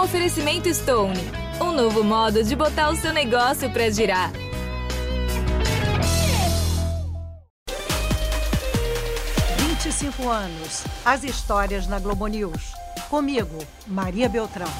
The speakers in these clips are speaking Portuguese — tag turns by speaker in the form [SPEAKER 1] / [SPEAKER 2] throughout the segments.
[SPEAKER 1] Um oferecimento Stone. Um novo modo de botar o seu negócio para girar.
[SPEAKER 2] Vinte e cinco anos. As histórias na Globo News. Comigo, Maria Beltrão.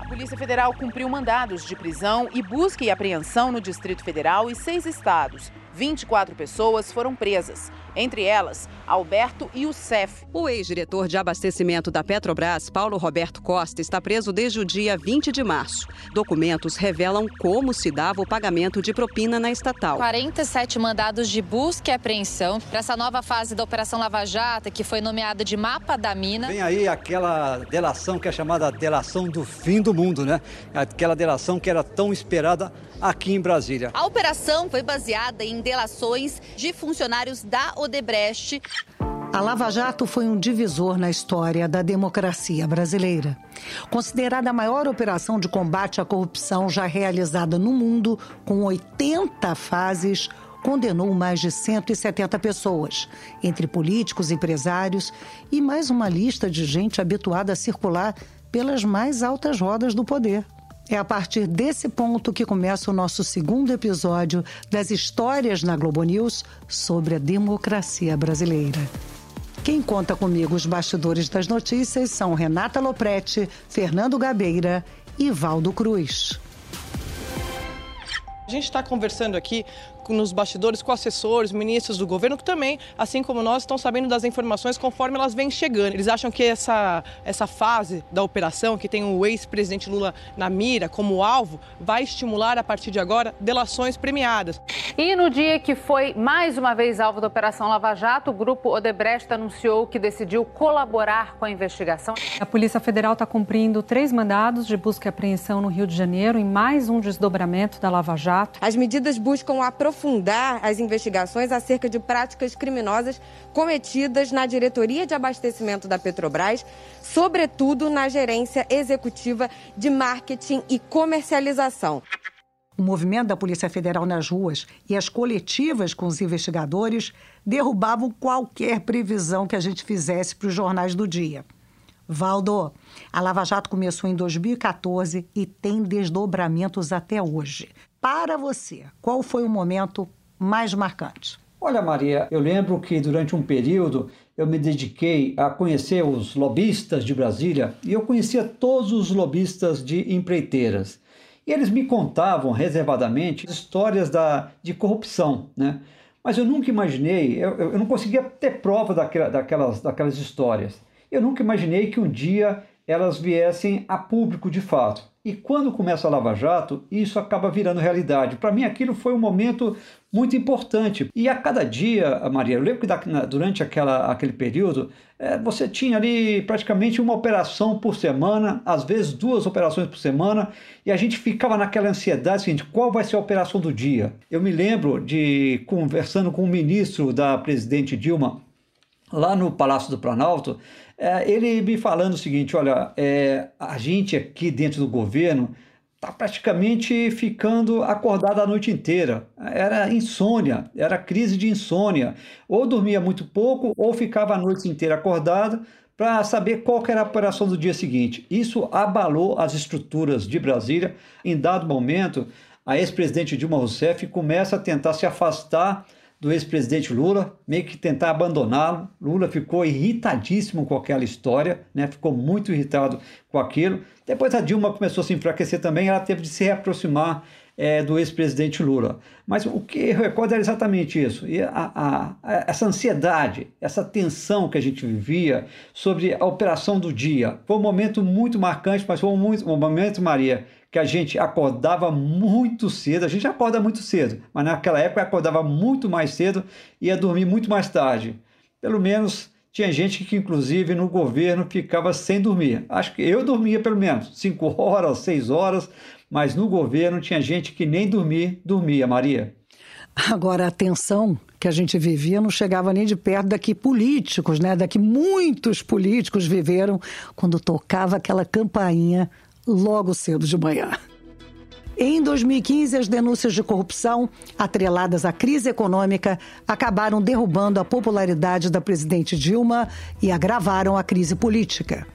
[SPEAKER 3] A Polícia Federal cumpriu mandados de prisão e busca e apreensão no Distrito Federal e seis estados. 24 pessoas foram presas entre elas Alberto Youssef.
[SPEAKER 4] O ex-diretor de abastecimento da Petrobras, Paulo Roberto Costa, está preso desde o dia 20 de março. Documentos revelam como se dava o pagamento de propina na estatal.
[SPEAKER 5] 47 mandados de busca e apreensão para essa nova fase da Operação Lava Jato, que foi nomeada de Mapa da Mina.
[SPEAKER 6] Vem aí aquela delação que é chamada delação do fim do mundo, né? Aquela delação que era tão esperada aqui em Brasília.
[SPEAKER 7] A operação foi baseada em delações de funcionários da Odebrecht.
[SPEAKER 2] A Lava Jato foi um divisor na história da democracia brasileira. Considerada a maior operação de combate à corrupção já realizada no mundo, com 80 fases, condenou mais de 170 pessoas, entre políticos, empresários e mais uma lista de gente habituada a circular pelas mais altas rodas do poder. É a partir desse ponto que começa o nosso segundo episódio das histórias na Globo News sobre a democracia brasileira. Quem conta comigo os bastidores das notícias são Renata Loprete, Fernando Gabeira e Valdo Cruz.
[SPEAKER 8] A gente está conversando aqui nos bastidores com assessores, ministros do governo, que também, assim como nós, estão sabendo das informações conforme elas vêm chegando. Eles acham que essa, essa fase da operação, que tem o ex-presidente Lula na mira como alvo, vai estimular a partir de agora delações premiadas.
[SPEAKER 3] E no dia que foi mais uma vez alvo da Operação Lava Jato, o grupo Odebrecht anunciou que decidiu colaborar com a investigação.
[SPEAKER 9] A Polícia Federal está cumprindo três mandados de busca e apreensão no Rio de Janeiro, em mais um desdobramento da Lava Jato.
[SPEAKER 10] As medidas buscam aprofundar aprofundar as investigações acerca de práticas criminosas cometidas na diretoria de abastecimento da Petrobras, sobretudo na gerência executiva de marketing e comercialização.
[SPEAKER 2] O movimento da Polícia Federal nas ruas e as coletivas com os investigadores derrubavam qualquer previsão que a gente fizesse para os jornais do dia. Valdo, a Lava Jato começou em 2014 e tem desdobramentos até hoje. Para você, qual foi o momento mais marcante?
[SPEAKER 6] Olha, Maria, eu lembro que durante um período eu me dediquei a conhecer os lobistas de Brasília e eu conhecia todos os lobistas de empreiteiras. E eles me contavam reservadamente histórias da, de corrupção, né? Mas eu nunca imaginei, eu, eu não conseguia ter prova daquela, daquelas, daquelas histórias. Eu nunca imaginei que um dia elas viessem a público de fato. E quando começa a Lava Jato, isso acaba virando realidade. Para mim, aquilo foi um momento muito importante. E a cada dia, Maria, eu lembro que durante aquela, aquele período, é, você tinha ali praticamente uma operação por semana, às vezes duas operações por semana, e a gente ficava naquela ansiedade seguinte: qual vai ser a operação do dia? Eu me lembro de conversando com o ministro da presidente Dilma, lá no Palácio do Planalto, é, ele me falando o seguinte: olha, é, a gente aqui dentro do governo está praticamente ficando acordado a noite inteira. Era insônia, era crise de insônia. Ou dormia muito pouco, ou ficava a noite inteira acordado para saber qual era a operação do dia seguinte. Isso abalou as estruturas de Brasília. Em dado momento, a ex-presidente Dilma Rousseff começa a tentar se afastar do ex-presidente Lula, meio que tentar abandoná-lo. Lula ficou irritadíssimo com aquela história, né? ficou muito irritado com aquilo. Depois a Dilma começou a se enfraquecer também, ela teve de se reaproximar é, do ex-presidente Lula. Mas o que eu recordo era exatamente isso. E a, a, essa ansiedade, essa tensão que a gente vivia sobre a operação do dia. Foi um momento muito marcante, mas foi um, muito, um momento, Maria, que a gente acordava muito cedo. A gente acorda muito cedo, mas naquela época acordava muito mais cedo e ia dormir muito mais tarde. Pelo menos tinha gente que, inclusive, no governo ficava sem dormir. Acho que eu dormia pelo menos cinco horas, seis horas, mas no governo tinha gente que nem dormir dormia, Maria.
[SPEAKER 2] Agora, a tensão que a gente vivia não chegava nem de perto daqui políticos, né? Daqui muitos políticos viveram quando tocava aquela campainha logo cedo de manhã. Em 2015, as denúncias de corrupção, atreladas à crise econômica, acabaram derrubando a popularidade da presidente Dilma e agravaram a crise política.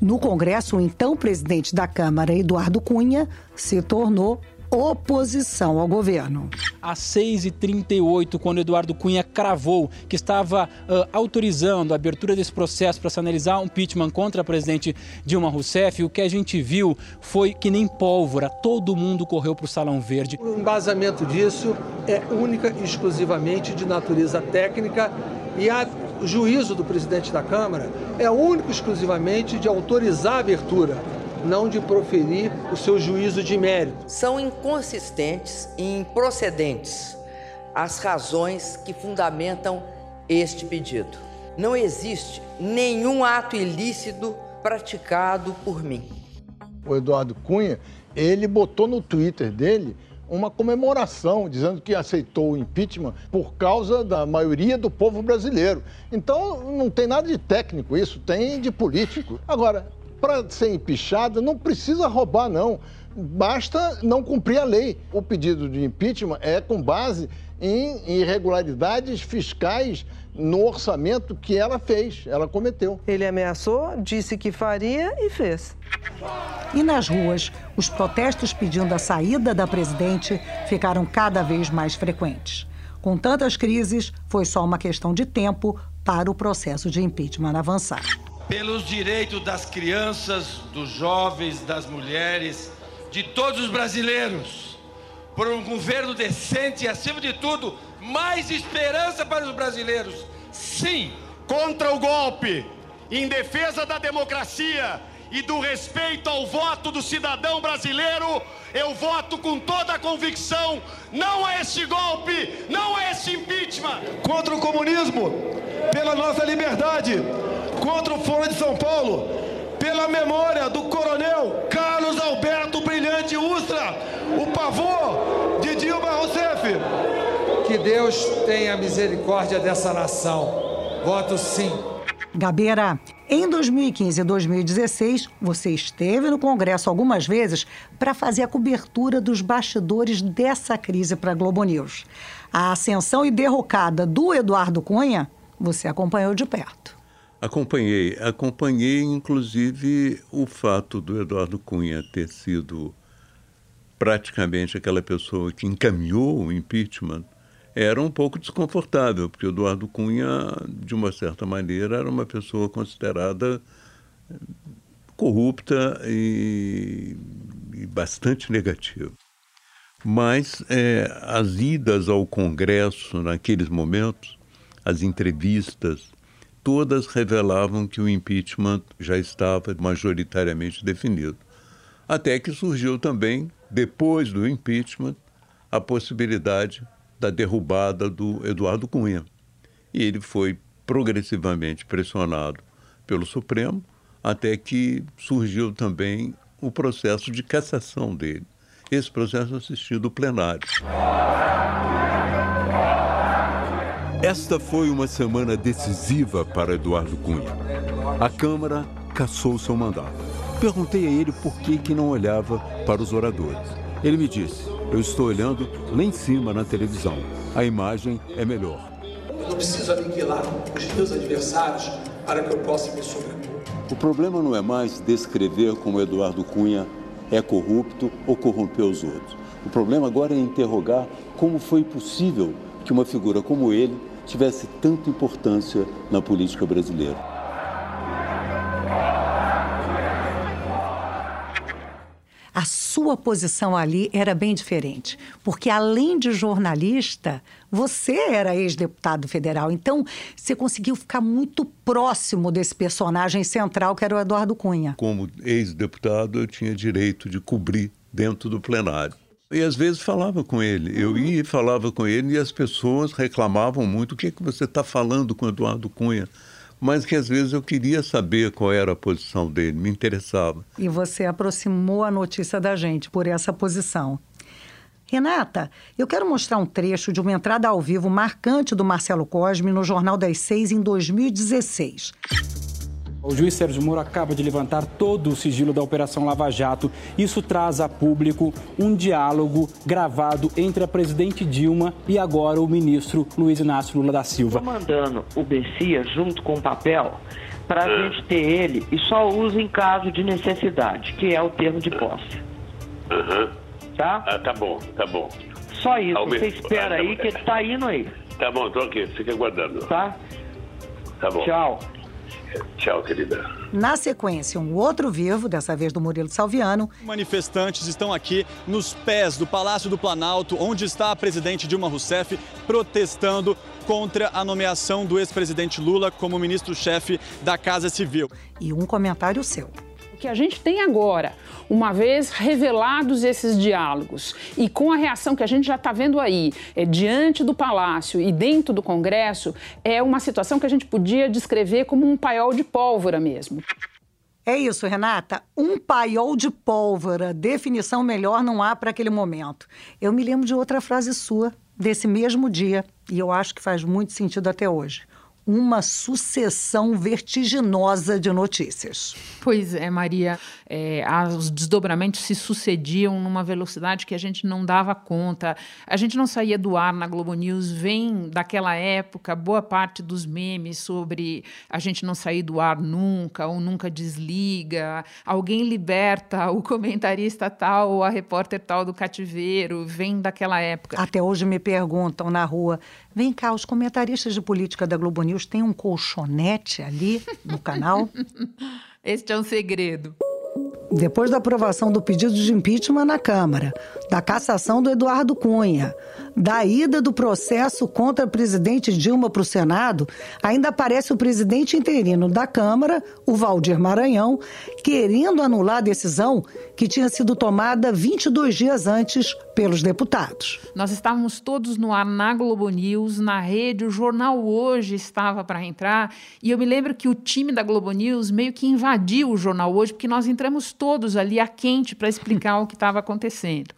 [SPEAKER 2] No Congresso, o então presidente da Câmara, Eduardo Cunha, se tornou oposição ao governo.
[SPEAKER 11] Às 6h38, quando Eduardo Cunha cravou que estava uh, autorizando a abertura desse processo para se analisar um impeachment contra a presidente Dilma Rousseff, o que a gente viu foi que nem pólvora, todo mundo correu para o Salão Verde.
[SPEAKER 12] O embasamento disso é única e exclusivamente de natureza técnica e a o juízo do presidente da Câmara é único exclusivamente de autorizar a abertura não de proferir o seu juízo de mérito.
[SPEAKER 13] São inconsistentes e improcedentes as razões que fundamentam este pedido. Não existe nenhum ato ilícito praticado por mim.
[SPEAKER 14] O Eduardo Cunha, ele botou no Twitter dele uma comemoração, dizendo que aceitou o impeachment por causa da maioria do povo brasileiro. Então, não tem nada de técnico isso, tem de político. Agora, para ser empichada, não precisa roubar, não. Basta não cumprir a lei. O pedido de impeachment é com base em irregularidades fiscais no orçamento que ela fez, ela cometeu.
[SPEAKER 15] Ele ameaçou, disse que faria e fez.
[SPEAKER 2] E nas ruas, os protestos pedindo a saída da presidente ficaram cada vez mais frequentes. Com tantas crises, foi só uma questão de tempo para o processo de impeachment avançar
[SPEAKER 16] pelos direitos das crianças, dos jovens, das mulheres, de todos os brasileiros, por um governo decente e, acima de tudo, mais esperança para os brasileiros. Sim,
[SPEAKER 17] contra o golpe, em defesa da democracia e do respeito ao voto do cidadão brasileiro, eu voto com toda a convicção não a este golpe, não a este impeachment.
[SPEAKER 18] Contra o comunismo, pela nossa liberdade contra o Fórum de São Paulo, pela memória do coronel Carlos Alberto Brilhante Ustra, o pavor de Dilma Rousseff.
[SPEAKER 19] Que Deus tenha misericórdia dessa nação. Voto sim.
[SPEAKER 2] Gabeira, em 2015 e 2016, você esteve no Congresso algumas vezes para fazer a cobertura dos bastidores dessa crise para a Globo News. A ascensão e derrocada do Eduardo Cunha, você acompanhou de perto.
[SPEAKER 20] Acompanhei, acompanhei inclusive o fato do Eduardo Cunha ter sido praticamente aquela pessoa que encaminhou o impeachment. Era um pouco desconfortável, porque o Eduardo Cunha, de uma certa maneira, era uma pessoa considerada corrupta e, e bastante negativa. Mas é, as idas ao Congresso naqueles momentos, as entrevistas, todas revelavam que o impeachment já estava majoritariamente definido. Até que surgiu também, depois do impeachment, a possibilidade da derrubada do Eduardo Cunha. E ele foi progressivamente pressionado pelo Supremo, até que surgiu também o processo de cassação dele. Esse processo assistiu do plenário.
[SPEAKER 21] Esta foi uma semana decisiva para Eduardo Cunha. A Câmara cassou seu mandato. Perguntei a ele por que, que não olhava para os oradores. Ele me disse: Eu estou olhando lá em cima na televisão. A imagem é melhor.
[SPEAKER 22] Eu preciso aniquilar os meus adversários para que eu possa me sobrepor.
[SPEAKER 21] O problema não é mais descrever como Eduardo Cunha é corrupto ou corrompeu os outros. O problema agora é interrogar como foi possível que uma figura como ele tivesse tanta importância na política brasileira.
[SPEAKER 2] Sua posição ali era bem diferente, porque além de jornalista, você era ex-deputado federal. Então, você conseguiu ficar muito próximo desse personagem central que era o Eduardo Cunha.
[SPEAKER 20] Como ex-deputado, eu tinha direito de cobrir dentro do plenário. E às vezes falava com ele. Eu ia e falava com ele e as pessoas reclamavam muito: o que, é que você está falando com Eduardo Cunha? Mas que às vezes eu queria saber qual era a posição dele, me interessava.
[SPEAKER 2] E você aproximou a notícia da gente por essa posição. Renata, eu quero mostrar um trecho de uma entrada ao vivo marcante do Marcelo Cosme no Jornal das Seis em 2016.
[SPEAKER 23] O juiz Sérgio Moro acaba de levantar todo o sigilo da Operação Lava Jato. Isso traz a público um diálogo gravado entre a presidente Dilma e agora o ministro Luiz Inácio Lula da Silva.
[SPEAKER 10] Estou mandando o Bessia junto com o papel para a gente ter ele e só usa em caso de necessidade, que é o termo de posse.
[SPEAKER 24] Aham.
[SPEAKER 10] Tá?
[SPEAKER 24] Ah, tá bom, tá bom.
[SPEAKER 10] Só isso, você espera
[SPEAKER 24] ah, tá
[SPEAKER 10] aí
[SPEAKER 24] bom.
[SPEAKER 10] que ele tá indo aí,
[SPEAKER 24] Tá bom, tô aqui, fica aguardando.
[SPEAKER 10] tá?
[SPEAKER 24] Tá bom.
[SPEAKER 10] Tchau.
[SPEAKER 24] Tchau, querida.
[SPEAKER 2] Na sequência, um outro vivo, dessa vez do Murilo Salviano,
[SPEAKER 25] Manifestantes estão aqui nos pés do Palácio do Planalto, onde está a presidente Dilma Rousseff, protestando contra a nomeação do ex-presidente Lula como ministro-chefe da Casa Civil.
[SPEAKER 2] e um comentário seu.
[SPEAKER 26] Que a gente tem agora, uma vez revelados esses diálogos e com a reação que a gente já está vendo aí, é, diante do Palácio e dentro do Congresso, é uma situação que a gente podia descrever como um paiol de pólvora mesmo.
[SPEAKER 2] É isso, Renata. Um paiol de pólvora. Definição melhor não há para aquele momento. Eu me lembro de outra frase sua, desse mesmo dia, e eu acho que faz muito sentido até hoje. Uma sucessão vertiginosa de notícias.
[SPEAKER 27] Pois é, Maria, é, os desdobramentos se sucediam numa velocidade que a gente não dava conta. A gente não saía do ar na Globo News. Vem daquela época boa parte dos memes sobre a gente não sair do ar nunca ou nunca desliga. Alguém liberta o comentarista tal ou a repórter tal do cativeiro. Vem daquela época.
[SPEAKER 2] Até hoje me perguntam na rua: vem cá, os comentaristas de política da Globo News têm um colchonete ali no canal?
[SPEAKER 27] Este é um segredo.
[SPEAKER 2] Depois da aprovação do pedido de impeachment na Câmara, da cassação do Eduardo Cunha, da ida do processo contra a presidente Dilma para o Senado, ainda aparece o presidente interino da Câmara, o Valdir Maranhão, querendo anular a decisão que tinha sido tomada 22 dias antes pelos deputados.
[SPEAKER 27] Nós estávamos todos no ar na Globo News, na rede, o jornal hoje estava para entrar, e eu me lembro que o time da Globo News meio que invadiu o jornal hoje, porque nós entramos todos ali a quente para explicar o que estava acontecendo.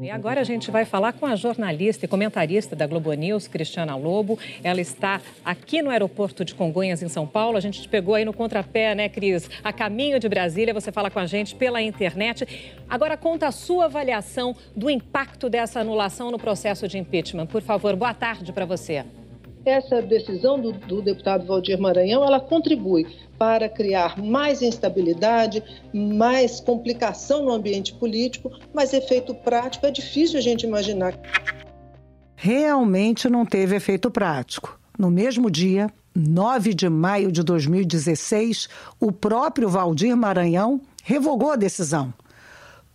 [SPEAKER 28] E agora a gente vai falar com a jornalista e comentarista da Globo News, Cristiana Lobo. Ela está aqui no aeroporto de Congonhas, em São Paulo. A gente te pegou aí no contrapé, né, Cris? A caminho de Brasília, você fala com a gente pela internet. Agora conta a sua avaliação do impacto dessa anulação no processo de impeachment. Por favor, boa tarde para você.
[SPEAKER 29] Essa decisão do, do deputado Valdir Maranhão, ela contribui para criar mais instabilidade, mais complicação no ambiente político, mas efeito prático é difícil a gente imaginar.
[SPEAKER 2] Realmente não teve efeito prático. No mesmo dia, 9 de maio de 2016, o próprio Valdir Maranhão revogou a decisão.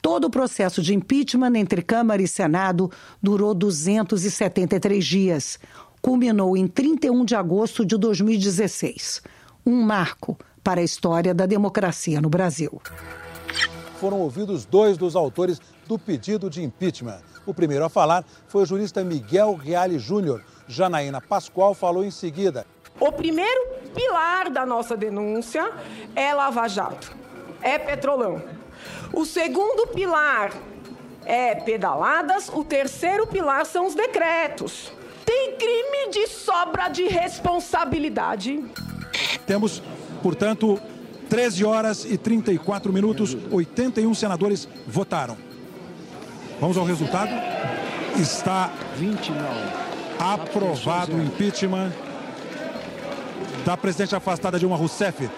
[SPEAKER 2] Todo o processo de impeachment entre Câmara e Senado durou 273 dias. Culminou em 31 de agosto de 2016. Um marco para a história da democracia no Brasil.
[SPEAKER 30] Foram ouvidos dois dos autores do pedido de impeachment. O primeiro a falar foi o jurista Miguel Reale Júnior. Janaína Pascoal falou em seguida.
[SPEAKER 31] O primeiro pilar da nossa denúncia é Lava Jato, é Petrolão. O segundo pilar é pedaladas, o terceiro pilar são os decretos. Tem crime de sobra de responsabilidade.
[SPEAKER 30] Temos, portanto, 13 horas e 34 minutos, 81 senadores votaram. Vamos ao resultado. Está 20 não. Aprovado o impeachment da presidente afastada Dilma Rousseff.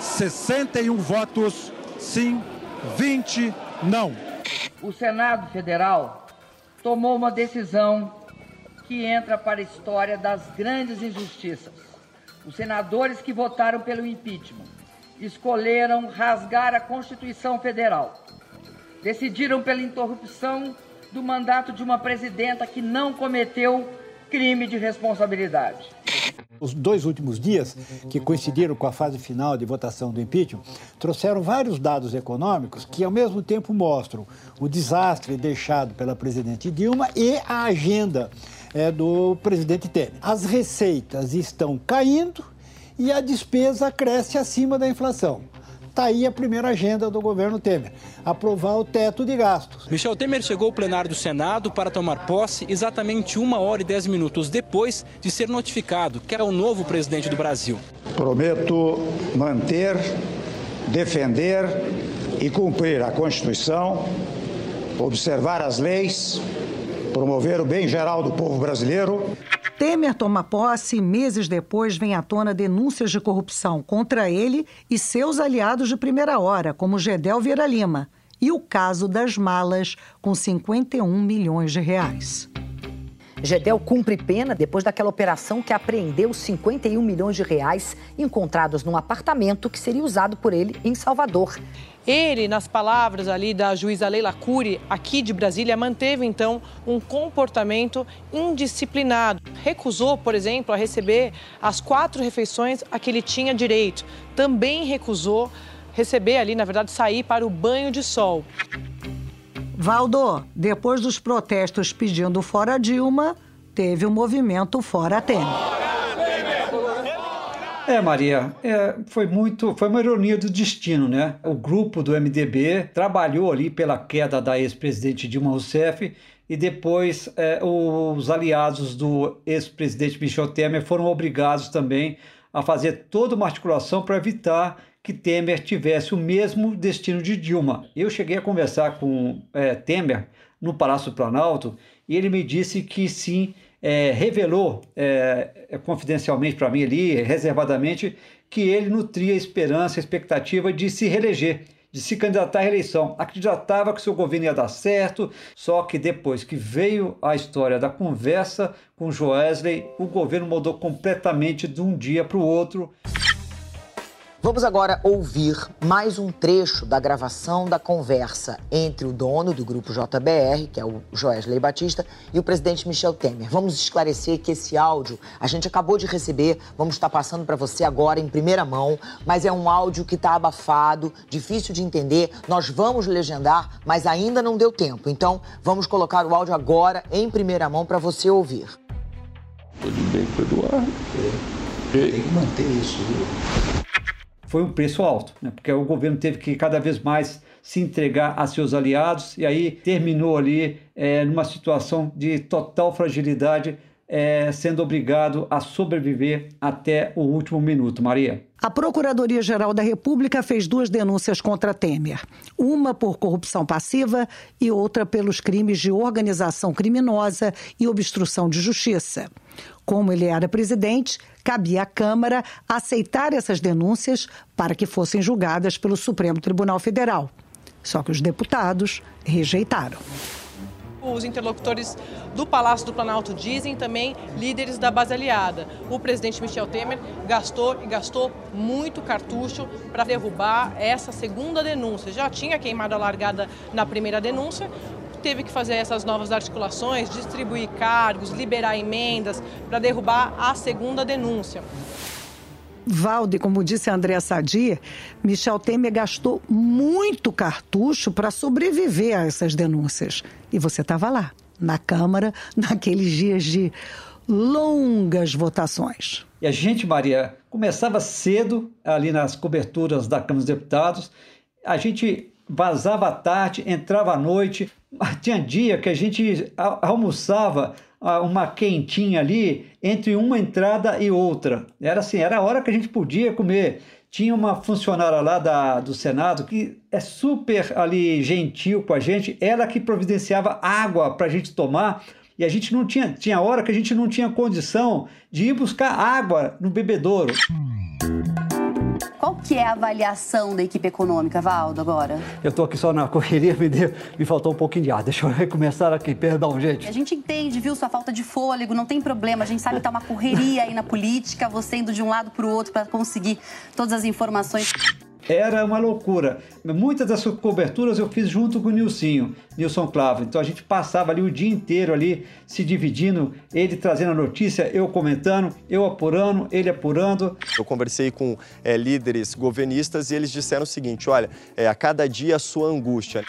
[SPEAKER 30] 61 votos sim, 20 não.
[SPEAKER 10] O Senado Federal tomou uma decisão que entra para a história das grandes injustiças. Os senadores que votaram pelo impeachment escolheram rasgar a Constituição Federal. Decidiram pela interrupção do mandato de uma presidenta que não cometeu crime de responsabilidade.
[SPEAKER 32] Os dois últimos dias, que coincidiram com a fase final de votação do impeachment, trouxeram vários dados econômicos que, ao mesmo tempo, mostram o desastre deixado pela presidente Dilma e a agenda é, do presidente Temer. As receitas estão caindo e a despesa cresce acima da inflação.
[SPEAKER 33] está aí a primeira agenda do governo Temer: aprovar o teto de gastos.
[SPEAKER 11] Michel Temer chegou ao plenário do Senado para tomar posse exatamente uma hora e dez minutos depois de ser notificado que era o novo presidente do Brasil.
[SPEAKER 34] Prometo manter, defender e cumprir a Constituição, observar as leis, promover o bem geral do povo brasileiro.
[SPEAKER 2] Temer toma posse e meses depois vem à tona denúncias de corrupção contra ele e seus aliados de primeira hora, como Gedel Vieira Lima, e o caso das malas com 51 milhões de reais.
[SPEAKER 35] Gedel cumpre pena depois daquela operação que apreendeu 51 milhões de reais encontrados num apartamento que seria usado por ele em Salvador.
[SPEAKER 8] Ele, nas palavras ali da juíza Leila Cury, aqui de Brasília, manteve então um comportamento indisciplinado. Recusou, por exemplo, a receber as quatro refeições a que ele tinha direito. Também recusou receber ali, na verdade, sair para o banho de sol.
[SPEAKER 2] Valdo, depois dos protestos pedindo fora Dilma, teve o movimento fora Temer.
[SPEAKER 6] É, Maria, é, foi muito, foi uma ironia do destino, né? O grupo do MDB trabalhou ali pela queda da ex-presidente Dilma Rousseff e depois é, os aliados do ex-presidente Michel Temer foram obrigados também a fazer toda uma articulação para evitar que Temer tivesse o mesmo destino de Dilma. Eu cheguei a conversar com é, Temer no Palácio do Planalto e ele me disse que sim, é, revelou é, confidencialmente para mim ali, reservadamente, que ele nutria esperança, expectativa de se reeleger, de se candidatar à reeleição. Acreditava que seu governo ia dar certo, só que depois que veio a história da conversa com Joesley, o governo mudou completamente de um dia para o outro.
[SPEAKER 35] Vamos agora ouvir mais um trecho da gravação da conversa entre o dono do grupo JBR, que é o Joesley Batista, e o presidente Michel Temer. Vamos esclarecer que esse áudio a gente acabou de receber, vamos estar passando para você agora em primeira mão, mas é um áudio que está abafado, difícil de entender. Nós vamos legendar, mas ainda não deu tempo. Então, vamos colocar o áudio agora em primeira mão para você ouvir.
[SPEAKER 34] Tudo bem com o Eduardo?
[SPEAKER 6] Tem que manter isso. Foi um preço alto, né? porque o governo teve que cada vez mais se entregar a seus aliados e aí terminou ali é, numa situação de total fragilidade, é, sendo obrigado a sobreviver até o último minuto. Maria.
[SPEAKER 2] A Procuradoria-Geral da República fez duas denúncias contra Temer. Uma por corrupção passiva e outra pelos crimes de organização criminosa e obstrução de justiça. Como ele era presidente, cabia à Câmara aceitar essas denúncias para que fossem julgadas pelo Supremo Tribunal Federal. Só que os deputados rejeitaram
[SPEAKER 8] os interlocutores do Palácio do Planalto dizem, também líderes da base aliada. O presidente Michel Temer gastou e gastou muito cartucho para derrubar essa segunda denúncia. Já tinha queimado a largada na primeira denúncia, teve que fazer essas novas articulações, distribuir cargos, liberar emendas para derrubar a segunda denúncia.
[SPEAKER 2] Valde, como disse a Andréa Sadi, Michel Temer gastou muito cartucho para sobreviver a essas denúncias. E você estava lá, na Câmara, naqueles dias de longas votações.
[SPEAKER 6] E a gente, Maria, começava cedo ali nas coberturas da Câmara dos Deputados. A gente vazava à tarde, entrava à noite. Tinha dia que a gente almoçava uma quentinha ali entre uma entrada e outra. Era assim, era a hora que a gente podia comer. Tinha uma funcionária lá da, do Senado que é super ali gentil com a gente, ela que providenciava água para a gente tomar. E a gente não tinha, tinha hora que a gente não tinha condição de ir buscar água no bebedouro.
[SPEAKER 5] Qual que é a avaliação da equipe econômica, Valdo, agora?
[SPEAKER 6] Eu estou aqui só na correria, me, deu, me faltou um pouquinho de ar. Deixa eu recomeçar aqui, perdão, gente.
[SPEAKER 5] A gente entende, viu, sua falta de fôlego, não tem problema. A gente sabe que tá uma correria aí na política, você indo de um lado para o outro para conseguir todas as informações.
[SPEAKER 6] Era uma loucura. Muitas dessas coberturas eu fiz junto com o Nilcinho, Nilson Clavo. Então a gente passava ali o dia inteiro ali se dividindo, ele trazendo a notícia, eu comentando, eu apurando, ele apurando.
[SPEAKER 36] Eu conversei com é, líderes governistas e eles disseram o seguinte: olha, é, a cada dia a sua angústia.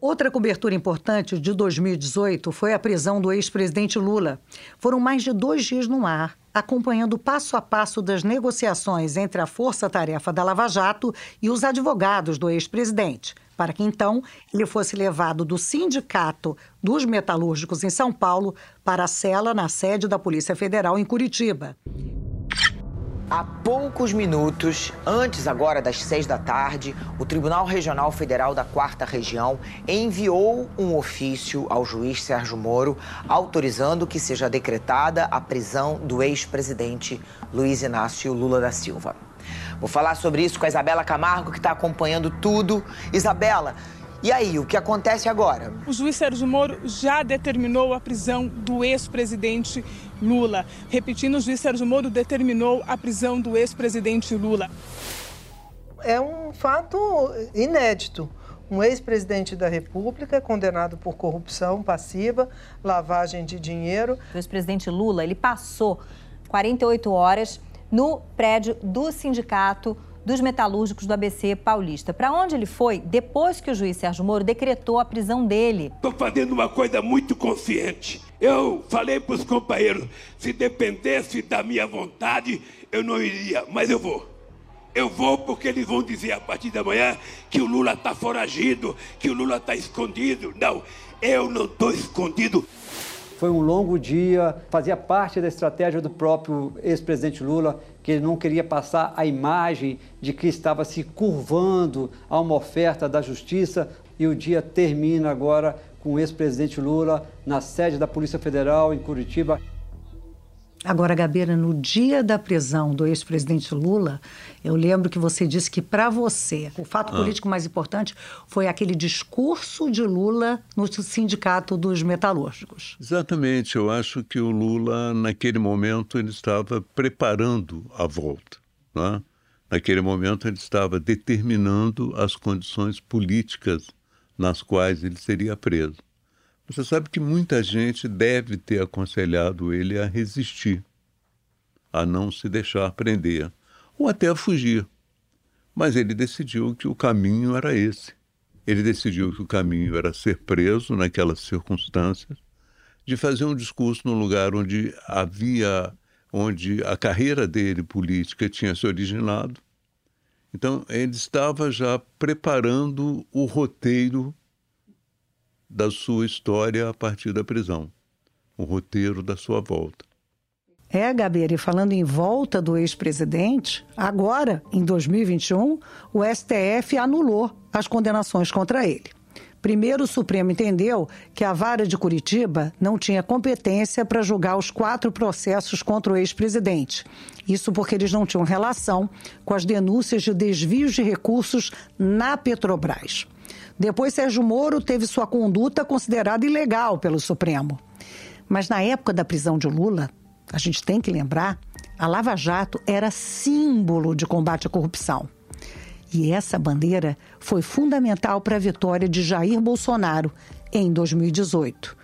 [SPEAKER 2] Outra cobertura importante de 2018 foi a prisão do ex-presidente Lula. Foram mais de dois dias no ar acompanhando passo a passo das negociações entre a força-tarefa da Lava Jato e os advogados do ex-presidente, para que então ele fosse levado do Sindicato dos Metalúrgicos em São Paulo para a cela na sede da Polícia Federal em Curitiba.
[SPEAKER 35] Há poucos minutos, antes agora das seis da tarde, o Tribunal Regional Federal da Quarta Região enviou um ofício ao juiz Sérgio Moro autorizando que seja decretada a prisão do ex-presidente Luiz Inácio Lula da Silva. Vou falar sobre isso com a Isabela Camargo, que está acompanhando tudo. Isabela, e aí, o que acontece agora?
[SPEAKER 37] O juiz Sérgio Moro já determinou a prisão do ex-presidente Lula. Repetindo, o juiz Sérgio Moro determinou a prisão do ex-presidente Lula.
[SPEAKER 29] É um fato inédito. Um ex-presidente da República condenado por corrupção passiva, lavagem de dinheiro.
[SPEAKER 38] O ex-presidente Lula, ele passou 48 horas no prédio do sindicato dos metalúrgicos do ABC Paulista. Para onde ele foi depois que o juiz Sérgio Moro decretou a prisão dele?
[SPEAKER 39] Estou fazendo uma coisa muito consciente. Eu falei para os companheiros: se dependesse da minha vontade, eu não iria, mas eu vou. Eu vou porque eles vão dizer a partir da manhã que o Lula está foragido, que o Lula está escondido. Não, eu não estou escondido.
[SPEAKER 6] Foi um longo dia, fazia parte da estratégia do próprio ex-presidente Lula, que ele não queria passar a imagem de que estava se curvando a uma oferta da justiça. E o dia termina agora com o ex-presidente Lula na sede da Polícia Federal em Curitiba.
[SPEAKER 2] Agora, Gabeira, no dia da prisão do ex-presidente Lula, eu lembro que você disse que para você o fato ah. político mais importante foi aquele discurso de Lula no sindicato dos metalúrgicos.
[SPEAKER 20] Exatamente. Eu acho que o Lula, naquele momento, ele estava preparando a volta. Né? Naquele momento, ele estava determinando as condições políticas nas quais ele seria preso. Você sabe que muita gente deve ter aconselhado ele a resistir, a não se deixar prender, ou até a fugir. Mas ele decidiu que o caminho era esse. Ele decidiu que o caminho era ser preso naquelas circunstâncias, de fazer um discurso no lugar onde havia, onde a carreira dele política tinha se originado. Então, ele estava já preparando o roteiro da sua história a partir da prisão, o roteiro da sua volta.
[SPEAKER 2] É, Gabeira, falando em volta do ex-presidente, agora, em 2021, o STF anulou as condenações contra ele. Primeiro, o Supremo entendeu que a vara de Curitiba não tinha competência para julgar os quatro processos contra o ex-presidente. Isso porque eles não tinham relação com as denúncias de desvios de recursos na Petrobras. Depois, Sérgio Moro teve sua conduta considerada ilegal pelo Supremo. Mas na época da prisão de Lula, a gente tem que lembrar, a Lava Jato era símbolo de combate à corrupção. E essa bandeira foi fundamental para a vitória de Jair Bolsonaro em 2018.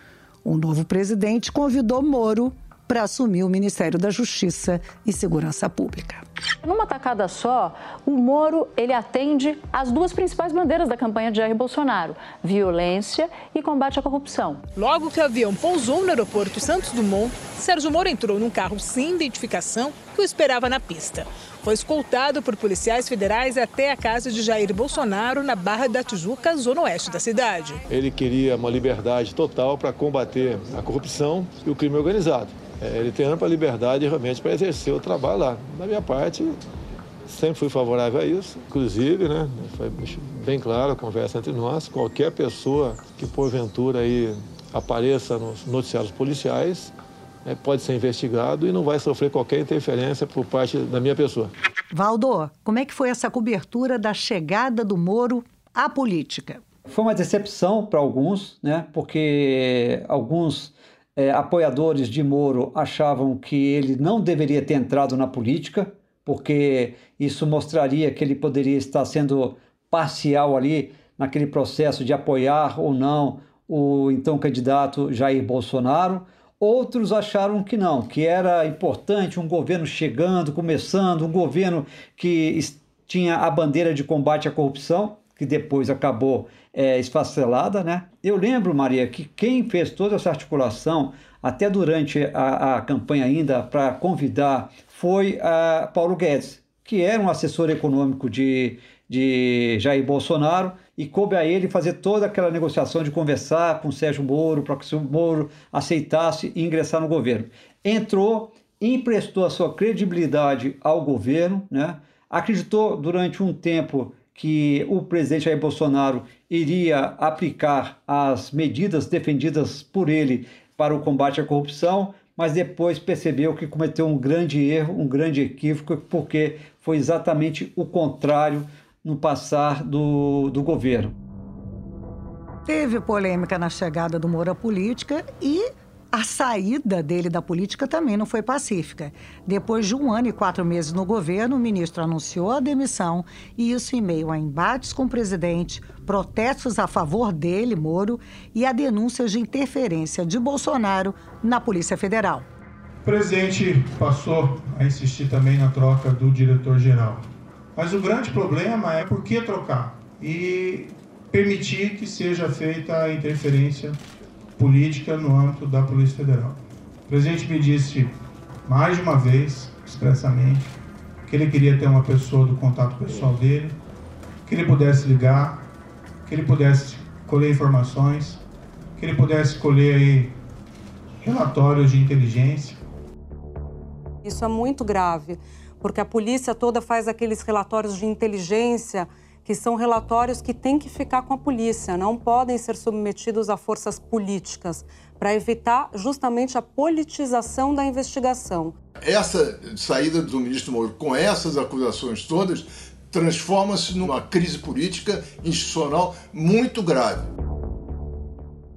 [SPEAKER 2] O novo presidente convidou Moro para assumir o Ministério da Justiça e Segurança Pública.
[SPEAKER 40] Numa tacada só, o Moro ele atende às duas principais bandeiras da campanha de Jair Bolsonaro: violência e combate à corrupção.
[SPEAKER 37] Logo que o avião pousou no aeroporto Santos Dumont, Sérgio Moro entrou num carro sem identificação que o esperava na pista. Foi escoltado por policiais federais até a casa de Jair Bolsonaro, na Barra da Tijuca, zona oeste da cidade.
[SPEAKER 41] Ele queria uma liberdade total para combater a corrupção e o crime organizado. É, ele tem ampla liberdade realmente para exercer o trabalho lá. Da minha parte, sempre fui favorável a isso. Inclusive, né, foi bem claro a conversa entre nós, qualquer pessoa que porventura aí apareça nos noticiários policiais é, pode ser investigado e não vai sofrer qualquer interferência por parte da minha pessoa.
[SPEAKER 2] Valdo, como é que foi essa cobertura da chegada do Moro à política?
[SPEAKER 6] Foi uma decepção para alguns, né? Porque alguns é, apoiadores de Moro achavam que ele não deveria ter entrado na política, porque isso mostraria que ele poderia estar sendo parcial ali naquele processo de apoiar ou não o então candidato Jair Bolsonaro. Outros acharam que não, que era importante um governo chegando, começando, um governo que tinha a bandeira de combate à corrupção, que depois acabou é, esfacelada, né? Eu lembro, Maria, que quem fez toda essa articulação até durante a, a campanha ainda para convidar, foi a Paulo Guedes, que era um assessor econômico de, de Jair Bolsonaro, e coube a ele fazer toda aquela negociação de conversar com Sérgio Moro, para que o Moro aceitasse ingressar no governo. Entrou, emprestou a sua credibilidade ao governo, né? acreditou durante um tempo que o presidente Jair Bolsonaro iria aplicar as medidas defendidas por ele para o combate à corrupção, mas depois percebeu que cometeu um grande erro, um grande equívoco, porque foi exatamente o contrário no passar do, do governo.
[SPEAKER 2] Teve polêmica na chegada do Moura à política e a saída dele da política também não foi pacífica. Depois de um ano e quatro meses no governo, o ministro anunciou a demissão e isso em meio a embates com o presidente, protestos a favor dele, Moro, e a denúncias de interferência de Bolsonaro na Polícia Federal.
[SPEAKER 42] O presidente passou a insistir também na troca do diretor-geral. Mas o grande problema é por que trocar e permitir que seja feita a interferência política no âmbito da Polícia Federal. O presidente me disse mais de uma vez, expressamente, que ele queria ter uma pessoa do contato pessoal dele, que ele pudesse ligar, que ele pudesse colher informações, que ele pudesse colher aí relatórios de inteligência.
[SPEAKER 9] Isso é muito grave, porque a polícia toda faz aqueles relatórios de inteligência que são relatórios que têm que ficar com a polícia, não podem ser submetidos a forças políticas, para evitar justamente a politização da investigação.
[SPEAKER 43] Essa saída do ministro Moro com essas acusações todas transforma-se numa crise política institucional muito grave.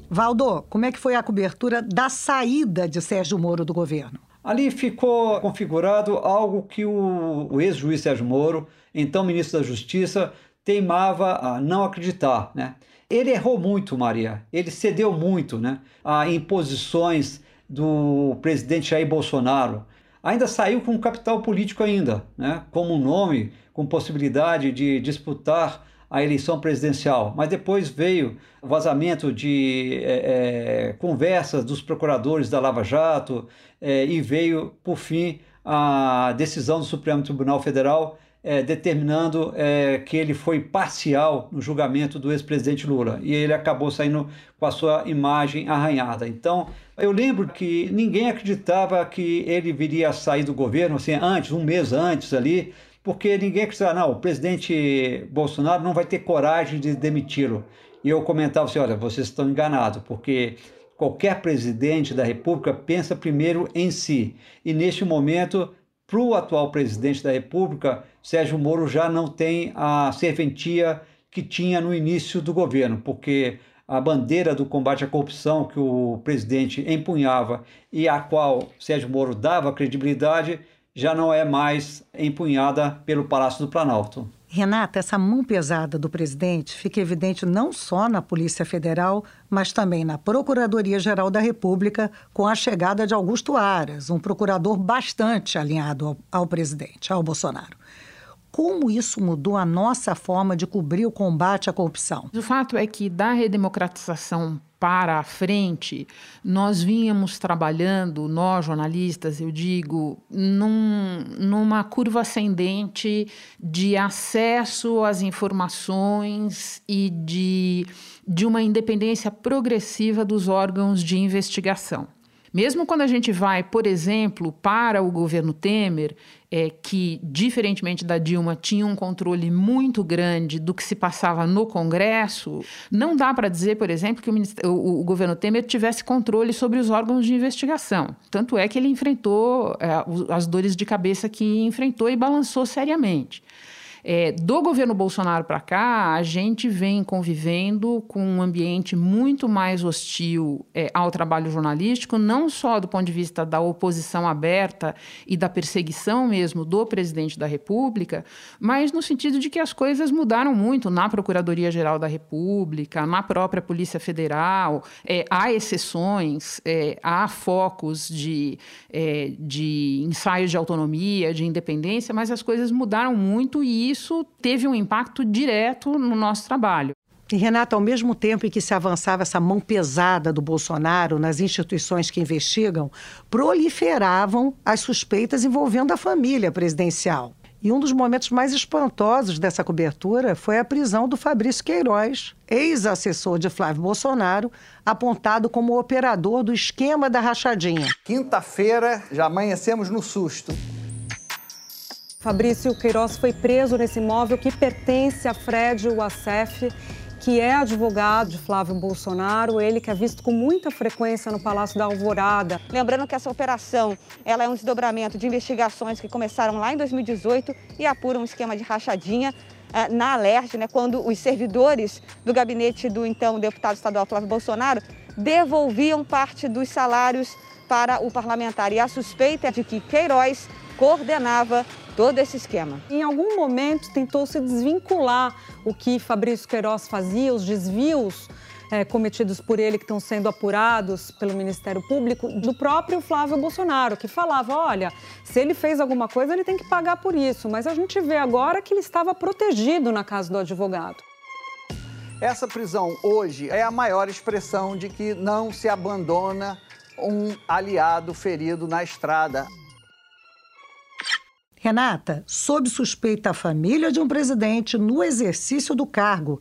[SPEAKER 2] Valdo, como é que foi a cobertura da saída de Sérgio Moro do governo?
[SPEAKER 6] Ali ficou configurado algo que o, o ex-juiz Sérgio Moro, então ministro da Justiça, teimava a não acreditar, né? Ele errou muito, Maria. Ele cedeu muito, né? A imposições do presidente Jair Bolsonaro. Ainda saiu com capital político ainda, né? Como um nome com possibilidade de disputar a eleição presidencial. Mas depois veio vazamento de é, é, conversas dos procuradores da Lava Jato é, e veio, por fim, a decisão do Supremo Tribunal Federal é, determinando é, que ele foi parcial no julgamento do ex-presidente Lula e ele acabou saindo com a sua imagem arranhada. Então, eu lembro que ninguém acreditava que ele viria a sair do governo assim antes, um mês antes ali, porque ninguém acreditava, não, o presidente Bolsonaro não vai ter coragem de demiti-lo. E eu comentava assim, olha, vocês estão enganados, porque qualquer presidente da República pensa primeiro em si. E neste momento para o atual presidente da República, Sérgio Moro já não tem a serventia que tinha no início do governo, porque a bandeira do combate à corrupção que o presidente empunhava e a qual Sérgio Moro dava credibilidade já não é mais empunhada pelo Palácio do Planalto.
[SPEAKER 2] Renata, essa mão pesada do presidente fica evidente não só na Polícia Federal, mas também na Procuradoria-Geral da República, com a chegada de Augusto Aras, um procurador bastante alinhado ao, ao presidente, ao Bolsonaro como isso mudou a nossa forma de cobrir o combate à corrupção?
[SPEAKER 27] O fato é que da redemocratização para a frente, nós vínhamos trabalhando, nós jornalistas, eu digo, num, numa curva ascendente de acesso às informações e de, de uma independência progressiva dos órgãos de investigação. Mesmo quando a gente vai, por exemplo, para o governo Temer, é, que, diferentemente da Dilma, tinha um controle muito grande do que se passava no Congresso, não dá para dizer, por exemplo, que o, o, o, governo Temer tivesse controle sobre os órgãos de investigação. Tanto é que ele enfrentou é, as dores de cabeça que enfrentou e balançou seriamente. É, do governo Bolsonaro para cá, a gente vem convivendo com um ambiente muito mais hostil é, ao trabalho jornalístico, não só do ponto de vista da oposição aberta e da perseguição mesmo do presidente da República, mas no sentido de que as coisas mudaram muito na Procuradoria-Geral da República, na própria Polícia Federal. É, há exceções, é, há focos de, é, de ensaios de autonomia, de independência, mas as coisas mudaram muito e isso teve um impacto direto no nosso trabalho.
[SPEAKER 2] E, Renata, ao mesmo tempo em que se avançava essa mão pesada do Bolsonaro nas instituições que investigam, proliferavam as suspeitas envolvendo a família presidencial. E um dos momentos mais espantosos dessa cobertura foi a prisão do Fabrício Queiroz, ex-assessor de Flávio Bolsonaro, apontado como operador do esquema da rachadinha.
[SPEAKER 44] Quinta-feira, já amanhecemos no susto.
[SPEAKER 9] Fabrício Queiroz foi preso nesse imóvel que pertence a Fred Wassef que é advogado de Flávio Bolsonaro, ele que é visto com muita frequência no Palácio da Alvorada.
[SPEAKER 45] Lembrando que essa operação ela é um desdobramento de investigações que começaram lá em 2018 e apuram um esquema de rachadinha uh, na Alerj, né, quando os servidores do gabinete do então deputado estadual Flávio Bolsonaro devolviam parte dos salários para o parlamentar. E a suspeita é de que Queiroz coordenava todo esse esquema.
[SPEAKER 9] Em algum momento tentou se desvincular o que Fabrício Queiroz fazia, os desvios é, cometidos por ele que estão sendo apurados pelo Ministério Público, do próprio Flávio Bolsonaro, que falava: olha, se ele fez alguma coisa, ele tem que pagar por isso. Mas a gente vê agora que ele estava protegido na casa do advogado.
[SPEAKER 44] Essa prisão hoje é a maior expressão de que não se abandona um aliado ferido na estrada.
[SPEAKER 2] Renata, sob suspeita a família de um presidente no exercício do cargo.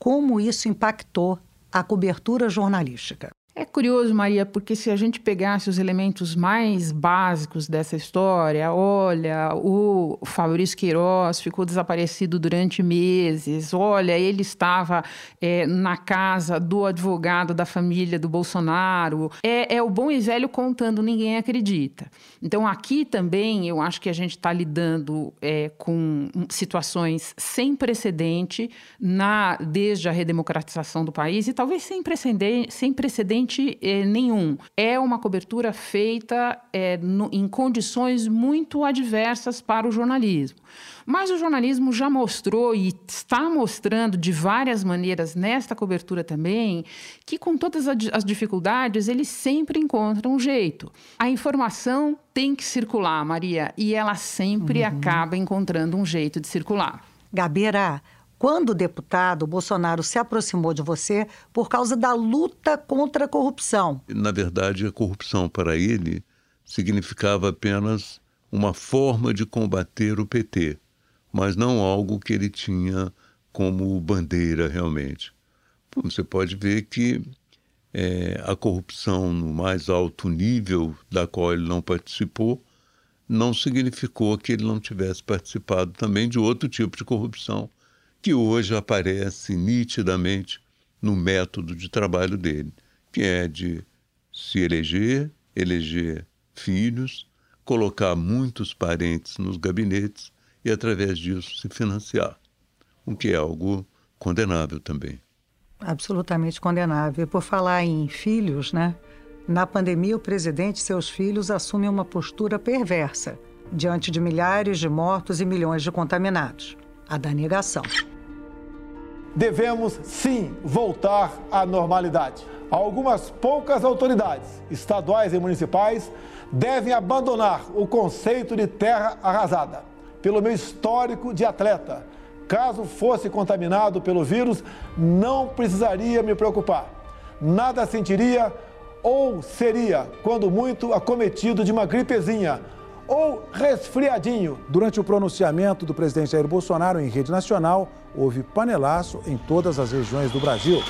[SPEAKER 2] Como isso impactou a cobertura jornalística?
[SPEAKER 27] É curioso, Maria, porque se a gente pegasse os elementos mais básicos dessa história, olha, o Fabrício Queiroz ficou desaparecido durante meses, olha, ele estava é, na casa do advogado da família do Bolsonaro. É, é o bom e velho contando, ninguém acredita. Então, aqui também eu acho que a gente está lidando é, com situações sem precedente na, desde a redemocratização do país e talvez sem precedente, sem precedente eh, nenhum. É uma cobertura feita eh, no, em condições muito adversas para o jornalismo. Mas o jornalismo já mostrou e está mostrando de várias maneiras nesta cobertura também que, com todas as dificuldades, eles sempre encontram um jeito. A informação tem que circular, Maria, e ela sempre uhum. acaba encontrando um jeito de circular.
[SPEAKER 2] Gabeira, quando deputado, Bolsonaro se aproximou de você por causa da luta contra a corrupção.
[SPEAKER 20] Na verdade, a corrupção para ele significava apenas uma forma de combater o PT, mas não algo que ele tinha como bandeira realmente. Você pode ver que é, a corrupção no mais alto nível da qual ele não participou não significou que ele não tivesse participado também de outro tipo de corrupção que hoje aparece nitidamente no método de trabalho dele, que é de se eleger, eleger filhos, colocar muitos parentes nos gabinetes e, através disso, se financiar, o que é algo condenável também.
[SPEAKER 2] Absolutamente condenável. E por falar em filhos, né? Na pandemia, o presidente e seus filhos assumem uma postura perversa diante de milhares de mortos e milhões de contaminados a da negação
[SPEAKER 41] devemos sim voltar à normalidade. Algumas poucas autoridades, estaduais e municipais, devem abandonar o conceito de terra arrasada. Pelo meu histórico de atleta, caso fosse contaminado pelo vírus, não precisaria me preocupar. Nada sentiria ou seria, quando muito, acometido de uma gripezinha ou resfriadinho.
[SPEAKER 46] Durante o pronunciamento do presidente Jair Bolsonaro em rede nacional, houve panelaço em todas as regiões do Brasil.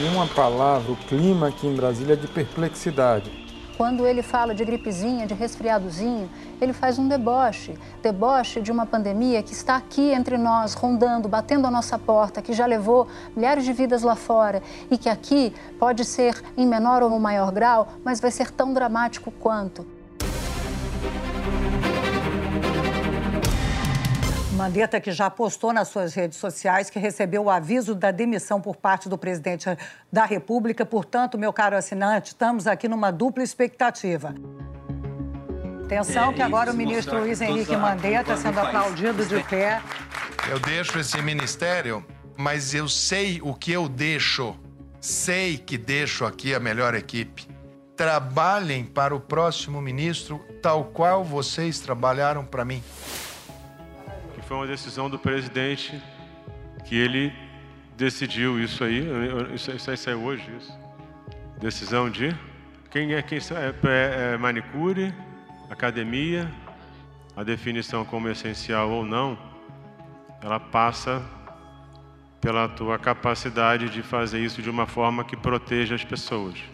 [SPEAKER 47] Em uma palavra, o clima aqui em Brasília é de perplexidade.
[SPEAKER 40] Quando ele fala de gripezinha, de resfriadozinho, ele faz um deboche. Deboche de uma pandemia que está aqui entre nós, rondando, batendo a nossa porta, que já levou milhares de vidas lá fora e que aqui pode ser em menor ou maior grau, mas vai ser tão dramático quanto.
[SPEAKER 2] Mandetta, que já postou nas suas redes sociais que recebeu o aviso da demissão por parte do presidente da República. Portanto, meu caro assinante, estamos aqui numa dupla expectativa. Atenção, é, que agora o ministro Luiz Henrique Mandetta sendo aplaudido de pé.
[SPEAKER 48] Eu deixo esse ministério, mas eu sei o que eu deixo. Sei que deixo aqui a melhor equipe. Trabalhem para o próximo ministro tal qual vocês trabalharam para mim
[SPEAKER 49] foi uma decisão do presidente que ele
[SPEAKER 50] decidiu isso aí. Isso, aí saiu hoje, isso. Decisão de quem é quem é, é, é manicure, academia, a definição como essencial ou não, ela passa pela tua capacidade de fazer isso de uma forma que proteja as pessoas.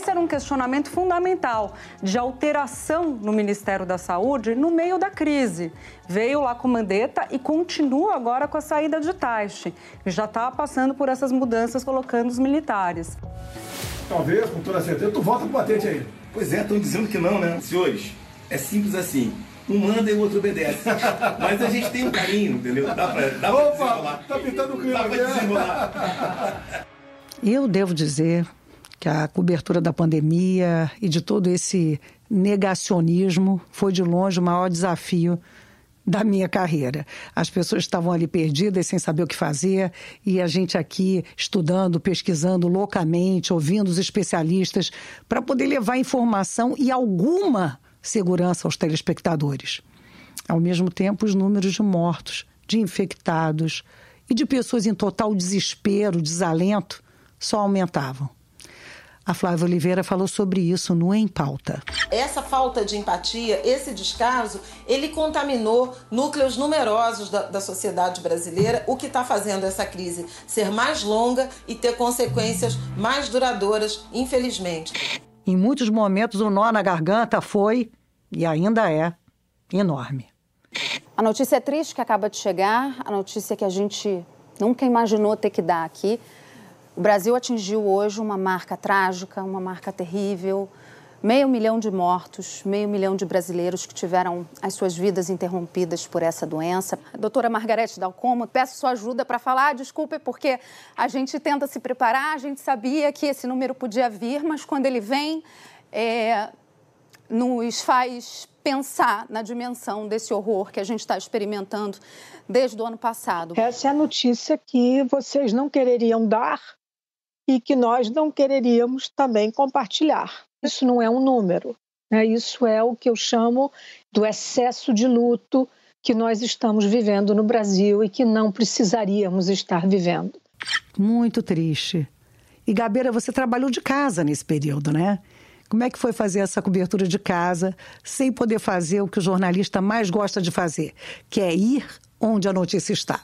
[SPEAKER 9] Esse era um questionamento fundamental de alteração no Ministério da Saúde no meio da crise. Veio lá com Mandetta e continua agora com a saída de Taixe, que já está passando por essas mudanças colocando os militares.
[SPEAKER 41] Talvez, com toda certeza, tu volta pro batente aí.
[SPEAKER 51] Pois é, estão dizendo que não, né? Senhores, é simples assim. Um manda e o outro obedece. Mas a gente tem um carinho, entendeu? Dá pra, dá
[SPEAKER 41] Opa,
[SPEAKER 51] pra desenrolar.
[SPEAKER 41] Tá pintando o clima.
[SPEAKER 51] Dá pra
[SPEAKER 41] né?
[SPEAKER 51] desenrolar.
[SPEAKER 2] Eu devo dizer que a cobertura da pandemia e de todo esse negacionismo foi de longe o maior desafio da minha carreira. As pessoas estavam ali perdidas, sem saber o que fazer, e a gente aqui estudando, pesquisando loucamente, ouvindo os especialistas, para poder levar informação e alguma segurança aos telespectadores. Ao mesmo tempo, os números de mortos, de infectados e de pessoas em total desespero, desalento, só aumentavam. A Flávia Oliveira falou sobre isso no Em Pauta.
[SPEAKER 52] Essa falta de empatia, esse descaso, ele contaminou núcleos numerosos da, da sociedade brasileira, o que está fazendo essa crise ser mais longa e ter consequências mais duradouras, infelizmente.
[SPEAKER 2] Em muitos momentos, o nó na garganta foi, e ainda é, enorme.
[SPEAKER 53] A notícia é triste que acaba de chegar, a notícia que a gente nunca imaginou ter que dar aqui. O Brasil atingiu hoje uma marca trágica, uma marca terrível. Meio milhão de mortos, meio milhão de brasileiros que tiveram as suas vidas interrompidas por essa doença. Doutora Margarete Dalcomo, peço sua ajuda para falar. Desculpe, porque a gente tenta se preparar, a gente sabia que esse número podia vir, mas quando ele vem, é, nos faz pensar na dimensão desse horror que a gente está experimentando desde o ano passado.
[SPEAKER 54] Essa é a notícia que vocês não quereriam dar e que nós não quereríamos também compartilhar. Isso não é um número, né? isso é o que eu chamo do excesso de luto que nós estamos vivendo no Brasil e que não precisaríamos estar vivendo.
[SPEAKER 2] Muito triste. E Gabeira, você trabalhou de casa nesse período, né? Como é que foi fazer essa cobertura de casa sem poder fazer o que o jornalista mais gosta de fazer, que é ir onde a notícia está?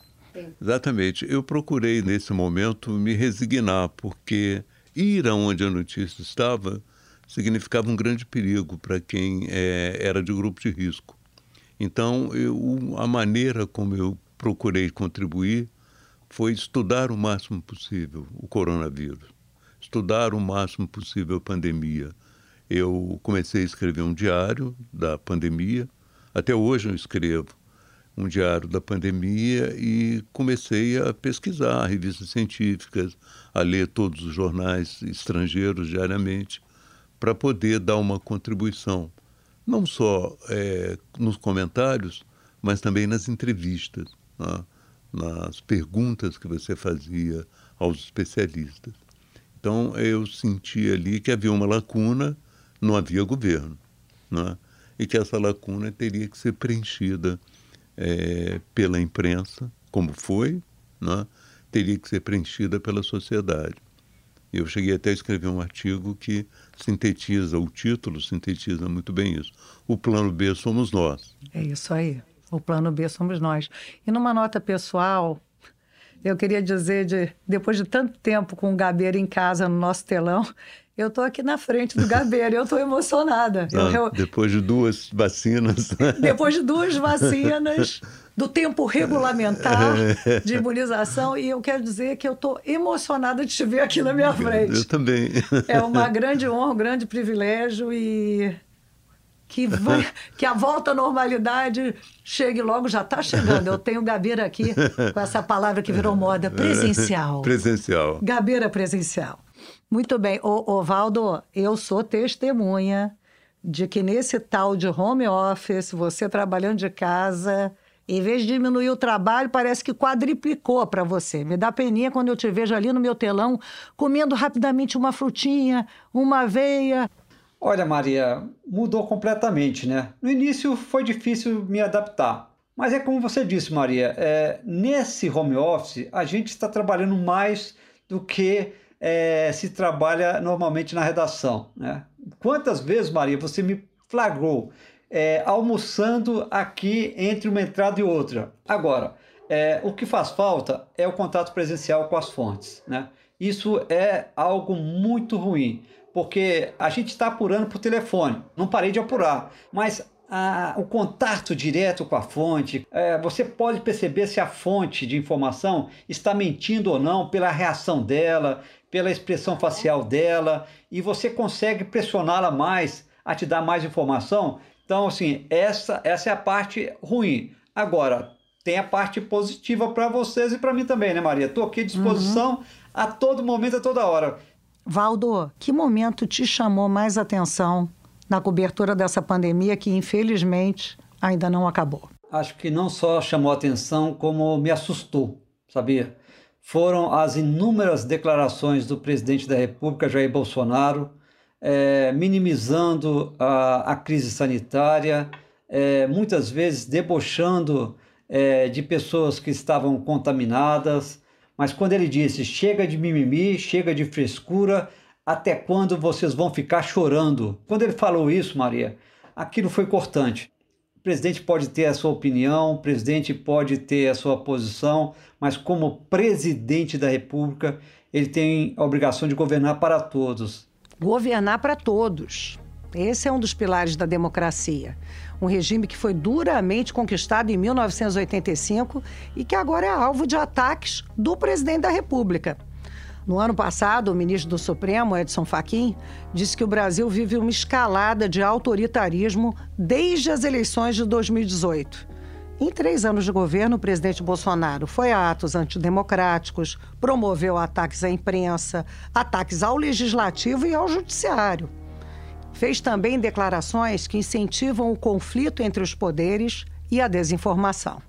[SPEAKER 20] Exatamente. Eu procurei, nesse momento, me resignar, porque ir aonde a notícia estava significava um grande perigo para quem é, era de grupo de risco. Então, eu, a maneira como eu procurei contribuir foi estudar o máximo possível o coronavírus, estudar o máximo possível a pandemia. Eu comecei a escrever um diário da pandemia, até hoje eu escrevo um diário da pandemia e comecei a pesquisar revistas científicas, a ler todos os jornais estrangeiros diariamente, para poder dar uma contribuição, não só é, nos comentários, mas também nas entrevistas, né? nas perguntas que você fazia aos especialistas. Então eu senti ali que havia uma lacuna, não havia governo, né? e que essa lacuna teria que ser preenchida é, pela imprensa, como foi, né? teria que ser preenchida pela sociedade. Eu cheguei até a escrever um artigo que sintetiza, o título sintetiza muito bem isso. O plano B somos nós.
[SPEAKER 2] É isso aí. O plano B somos nós. E numa nota pessoal, eu queria dizer, de, depois de tanto tempo com o Gabeira em casa no nosso telão, eu estou aqui na frente do Gabeira, eu estou emocionada.
[SPEAKER 20] Ah,
[SPEAKER 2] eu,
[SPEAKER 20] depois de duas vacinas.
[SPEAKER 2] depois de duas vacinas, do tempo regulamentar de imunização, e eu quero dizer que eu estou emocionada de te ver aqui na minha frente.
[SPEAKER 20] Eu também.
[SPEAKER 2] É uma grande honra, um grande privilégio e que, vai, que a volta à normalidade chegue logo, já está chegando. Eu tenho Gabeira aqui com essa palavra que virou moda, presencial.
[SPEAKER 20] Presencial.
[SPEAKER 2] Gabeira presencial. Muito bem. Ô, Valdo, eu sou testemunha de que nesse tal de home office, você trabalhando de casa, em vez de diminuir o trabalho, parece que quadriplicou para você. Me dá peninha quando eu te vejo ali no meu telão, comendo rapidamente uma frutinha, uma aveia.
[SPEAKER 6] Olha, Maria, mudou completamente, né? No início foi difícil me adaptar, Mas é como você disse, Maria, é, nesse home office a gente está trabalhando mais do que é, se trabalha normalmente na redação. Né? Quantas vezes, Maria, você me flagrou é, almoçando aqui entre uma entrada e outra? Agora, é, o que faz falta é o contato presencial com as fontes. Né? Isso é algo muito ruim, porque a gente está apurando por telefone, não parei de apurar, mas a, o contato direto com a fonte, é, você pode perceber se a fonte de informação está mentindo ou não pela reação dela, pela expressão facial dela, e você consegue pressioná-la mais a te dar mais informação. Então, assim, essa, essa é a parte ruim. Agora, tem a parte positiva para vocês e para mim também, né, Maria? Estou aqui à disposição uhum. a todo momento, a toda hora.
[SPEAKER 2] Valdo, que momento te chamou mais atenção na cobertura dessa pandemia que, infelizmente, ainda não acabou?
[SPEAKER 6] Acho que não só chamou atenção, como me assustou, sabia? Foram as inúmeras declarações do presidente da República, Jair Bolsonaro, é, minimizando a, a, crise sanitária, é, muitas vezes debochando é, de pessoas que estavam contaminadas. Mas quando ele disse chega de mimimi, chega de frescura, até quando vocês vão ficar chorando? Quando ele falou isso, Maria, aquilo foi cortante. Presidente pode ter a sua opinião, o presidente pode ter a sua posição, mas como presidente da República, ele tem a obrigação de governar para todos.
[SPEAKER 2] Governar para todos. Esse é um dos pilares da democracia. Um regime que foi duramente conquistado em 1985 e que agora é alvo de ataques do presidente da República. No ano passado, o ministro do Supremo, Edson Fachin, disse que o Brasil vive uma escalada de autoritarismo desde as eleições de 2018. Em três anos de governo, o presidente Bolsonaro foi a atos antidemocráticos, promoveu ataques à imprensa, ataques ao legislativo e ao judiciário. Fez também declarações que incentivam o conflito entre os poderes e a desinformação.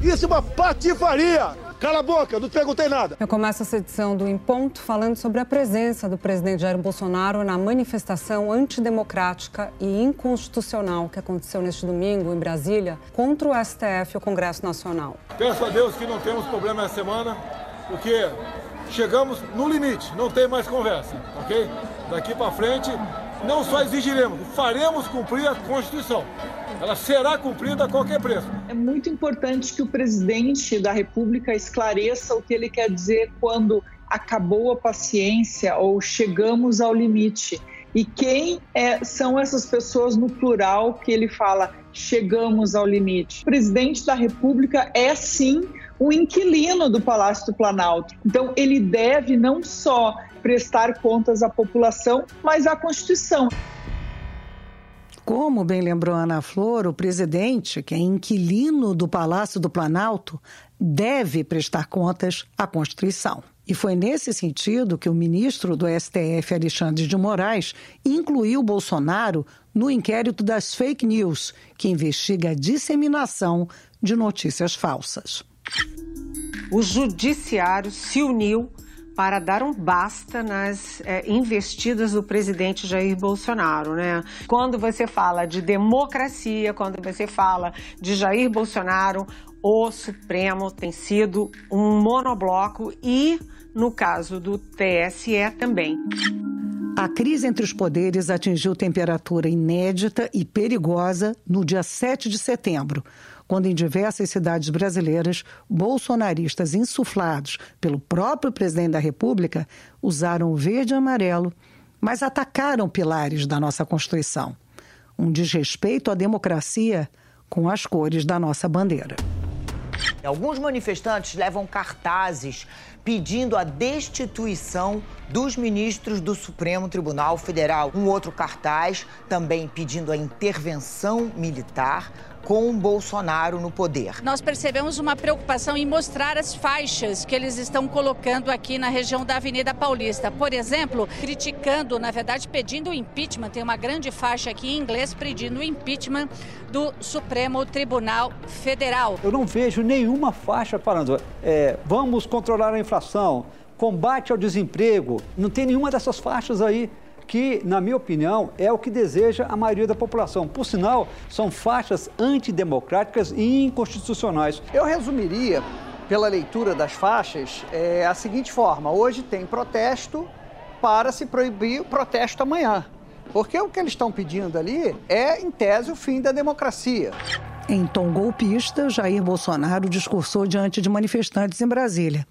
[SPEAKER 41] Isso é uma patifaria! Cala a boca, não te perguntei nada.
[SPEAKER 9] Eu começo essa edição do Em Ponto falando sobre a presença do presidente Jair Bolsonaro na manifestação antidemocrática e inconstitucional que aconteceu neste domingo em Brasília contra o STF e o Congresso Nacional.
[SPEAKER 41] Peço a Deus que não temos problema essa semana, porque chegamos no limite, não tem mais conversa, ok? Daqui para frente, não só exigiremos, faremos cumprir a Constituição. Ela será cumprida a qualquer preço.
[SPEAKER 55] É muito importante que o presidente da República esclareça o que ele quer dizer quando acabou a paciência ou chegamos ao limite. E quem é, são essas pessoas no plural que ele fala chegamos ao limite? O presidente da República é sim o inquilino do Palácio do Planalto. Então ele deve não só prestar contas à população, mas à Constituição.
[SPEAKER 2] Como bem lembrou Ana Flor, o presidente, que é inquilino do Palácio do Planalto, deve prestar contas à Constituição. E foi nesse sentido que o ministro do STF, Alexandre de Moraes, incluiu Bolsonaro no inquérito das fake news, que investiga a disseminação de notícias falsas.
[SPEAKER 56] O judiciário se uniu para dar um basta nas é, investidas do presidente Jair Bolsonaro, né? Quando você fala de democracia, quando você fala de Jair Bolsonaro, o Supremo tem sido um monobloco e, no caso do TSE, também.
[SPEAKER 2] A crise entre os poderes atingiu temperatura inédita e perigosa no dia 7 de setembro quando em diversas cidades brasileiras, bolsonaristas insuflados pelo próprio presidente da República usaram o verde e amarelo, mas atacaram pilares da nossa Constituição. Um desrespeito à democracia com as cores da nossa bandeira.
[SPEAKER 57] Alguns manifestantes levam cartazes pedindo a destituição dos ministros do Supremo Tribunal Federal. Um outro cartaz também pedindo a intervenção militar com Bolsonaro no poder.
[SPEAKER 58] Nós percebemos uma preocupação em mostrar as faixas que eles estão colocando aqui na região da Avenida Paulista. Por exemplo, criticando, na verdade, pedindo o impeachment. Tem uma grande faixa aqui em inglês pedindo o impeachment do Supremo Tribunal Federal.
[SPEAKER 6] Eu não vejo nenhuma faixa falando é, vamos controlar a inflação, combate ao desemprego. Não tem nenhuma dessas faixas aí. Que, na minha opinião, é o que deseja a maioria da população. Por sinal, são faixas antidemocráticas e inconstitucionais.
[SPEAKER 32] Eu resumiria, pela leitura das faixas, é, a seguinte forma: hoje tem protesto para se proibir o protesto amanhã. Porque o que eles estão pedindo ali é, em tese, o fim da democracia.
[SPEAKER 2] Em tom golpista, Jair Bolsonaro discursou diante de manifestantes em Brasília.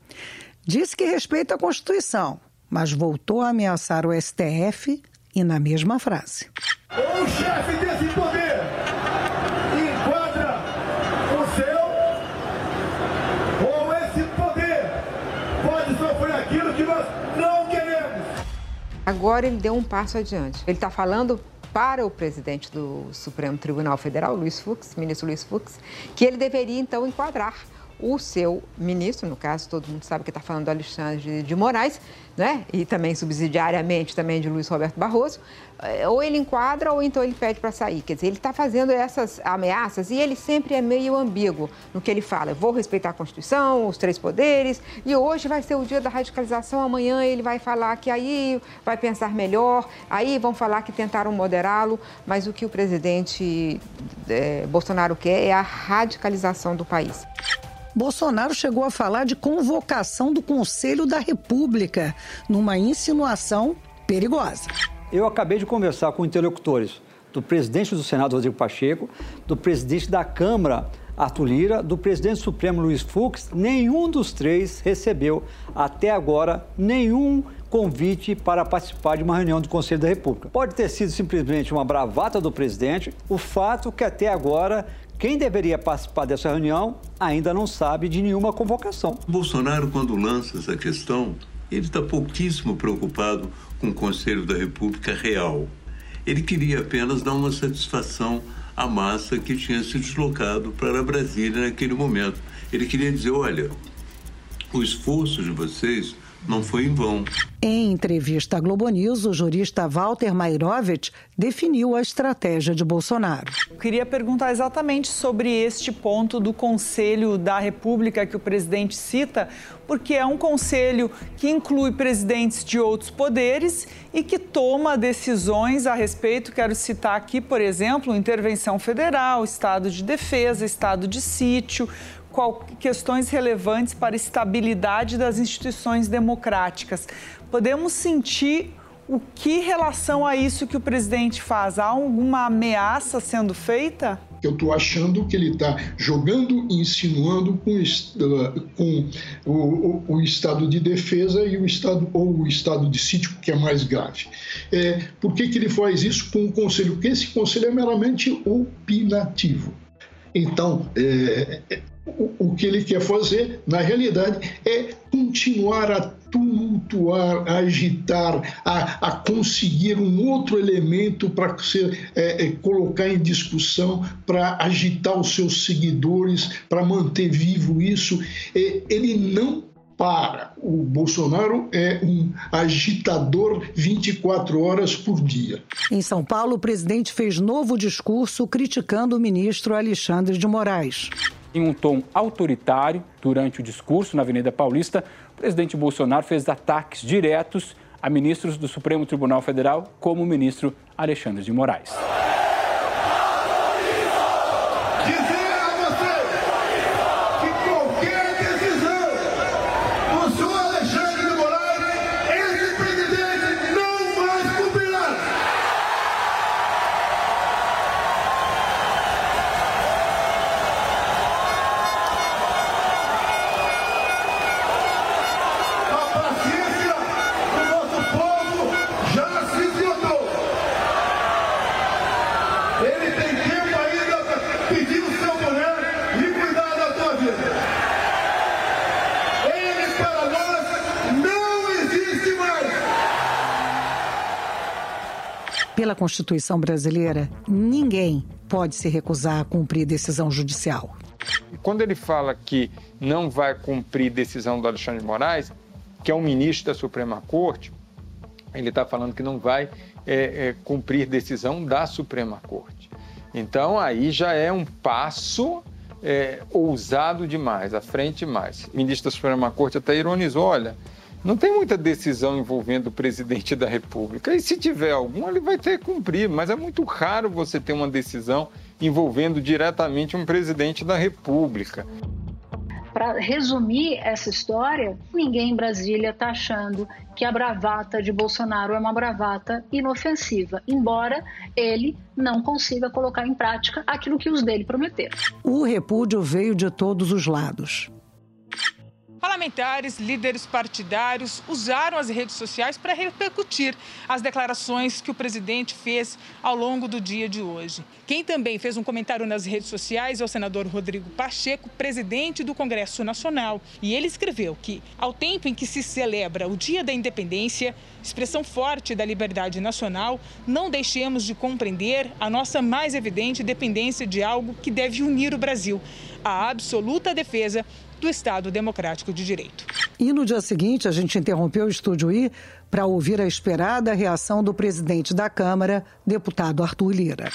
[SPEAKER 2] Disse que respeita a Constituição, mas voltou a ameaçar o STF e na mesma frase.
[SPEAKER 41] O chefe desse poder enquadra o seu ou esse poder pode sofrer aquilo que nós não queremos.
[SPEAKER 59] Agora ele deu um passo adiante. Ele está falando para o presidente do Supremo Tribunal Federal, Luiz Fux, ministro Luiz Fux, que ele deveria então enquadrar o seu ministro, no caso, todo mundo sabe que está falando do Alexandre de Moraes, né? e também subsidiariamente também de Luiz Roberto Barroso, eh, ou ele enquadra ou então ele pede para sair. Quer dizer, ele está fazendo essas ameaças e ele sempre é meio ambíguo no que ele fala. Eu vou respeitar a Constituição, os três poderes, e hoje vai ser o dia da radicalização, amanhã ele vai falar que aí vai pensar melhor, aí vão falar que tentaram moderá-lo, mas o que o presidente é, Bolsonaro quer é a radicalização do país.
[SPEAKER 2] Bolsonaro chegou a falar de convocação do Conselho da República, numa insinuação perigosa.
[SPEAKER 6] Eu acabei de conversar com interlocutores do presidente do Senado, Rodrigo Pacheco, do presidente da Câmara, Arthur Lira, do presidente supremo Luiz Fux. Nenhum dos três recebeu, até agora, nenhum convite para participar de uma reunião do Conselho da República. Pode ter sido simplesmente uma bravata do presidente, o fato que até agora quem deveria participar dessa reunião ainda não sabe de nenhuma convocação.
[SPEAKER 20] Bolsonaro, quando lança essa questão, ele está pouquíssimo preocupado com o Conselho da República real. Ele queria apenas dar uma satisfação à massa que tinha se deslocado para Brasília naquele momento. Ele queria dizer: olha, o esforço de vocês não foi em vão.
[SPEAKER 2] Em entrevista à Globo News, o jurista Walter Mairovich definiu a estratégia de Bolsonaro.
[SPEAKER 60] Eu queria perguntar exatamente sobre este ponto do Conselho da República que o presidente cita, porque é um conselho que inclui presidentes de outros poderes e que toma decisões a respeito. Quero citar aqui, por exemplo, intervenção federal, estado de defesa, estado de sítio, questões relevantes para a estabilidade das instituições democráticas. Podemos sentir o que relação a isso que o presidente faz? Há alguma ameaça sendo feita?
[SPEAKER 61] Eu estou achando que ele está jogando e insinuando com, com o, o, o, estado de defesa e o estado ou o estado de sítio, que é mais grave. É, por que, que ele faz isso com o conselho? Porque esse conselho é meramente opinativo. Então, é, o, que ele quer fazer, na realidade, é continuar a tumultuar, a agitar, a, a conseguir um outro elemento para é, é, colocar em discussão, para agitar os seus seguidores, para manter vivo isso. É, ele não para. O Bolsonaro é um agitador 24 horas por dia.
[SPEAKER 2] Em São Paulo, o presidente fez novo discurso criticando o ministro Alexandre de Moraes.
[SPEAKER 23] Em um tom autoritário, durante o discurso na Avenida Paulista, o presidente Bolsonaro fez ataques diretos a ministros do Supremo Tribunal Federal, como o ministro Alexandre de Moraes.
[SPEAKER 2] Constituição brasileira, ninguém pode se recusar a cumprir decisão judicial.
[SPEAKER 47] Quando ele fala que não vai cumprir decisão do Alexandre de Moraes, que é um ministro da Suprema Corte, ele está falando que não vai é, é, cumprir decisão da Suprema Corte. Então aí já é um passo é, ousado demais, à frente demais. O ministro da Suprema Corte até ironizou: olha, Não tem muita decisão envolvendo o presidente da República. E se tiver alguma, ele vai ter que cumprir. Mas é muito raro você ter uma decisão envolvendo diretamente um presidente da República.
[SPEAKER 62] Para resumir essa história, ninguém em Brasília está achando que a bravata de Bolsonaro é uma bravata inofensiva, embora ele não consiga colocar em prática aquilo que os dele prometeram.
[SPEAKER 2] O repúdio veio de todos os lados.
[SPEAKER 37] Parlamentares, líderes partidários usaram as redes sociais para repercutir as declarações que o presidente fez ao longo do dia de hoje. Quem também fez um comentário nas redes sociais é o senador Rodrigo Pacheco, presidente do Congresso Nacional. E ele escreveu que, ao tempo em que se celebra o Dia da Independência, expressão forte da liberdade nacional, não deixemos de compreender a nossa mais evidente dependência de algo que deve unir o Brasil: a absoluta defesa do Estado Democrático de Direito.
[SPEAKER 2] E no dia seguinte, a gente interrompeu o Estúdio I para ouvir a esperada reação do presidente da Câmara, deputado Arthur Lira.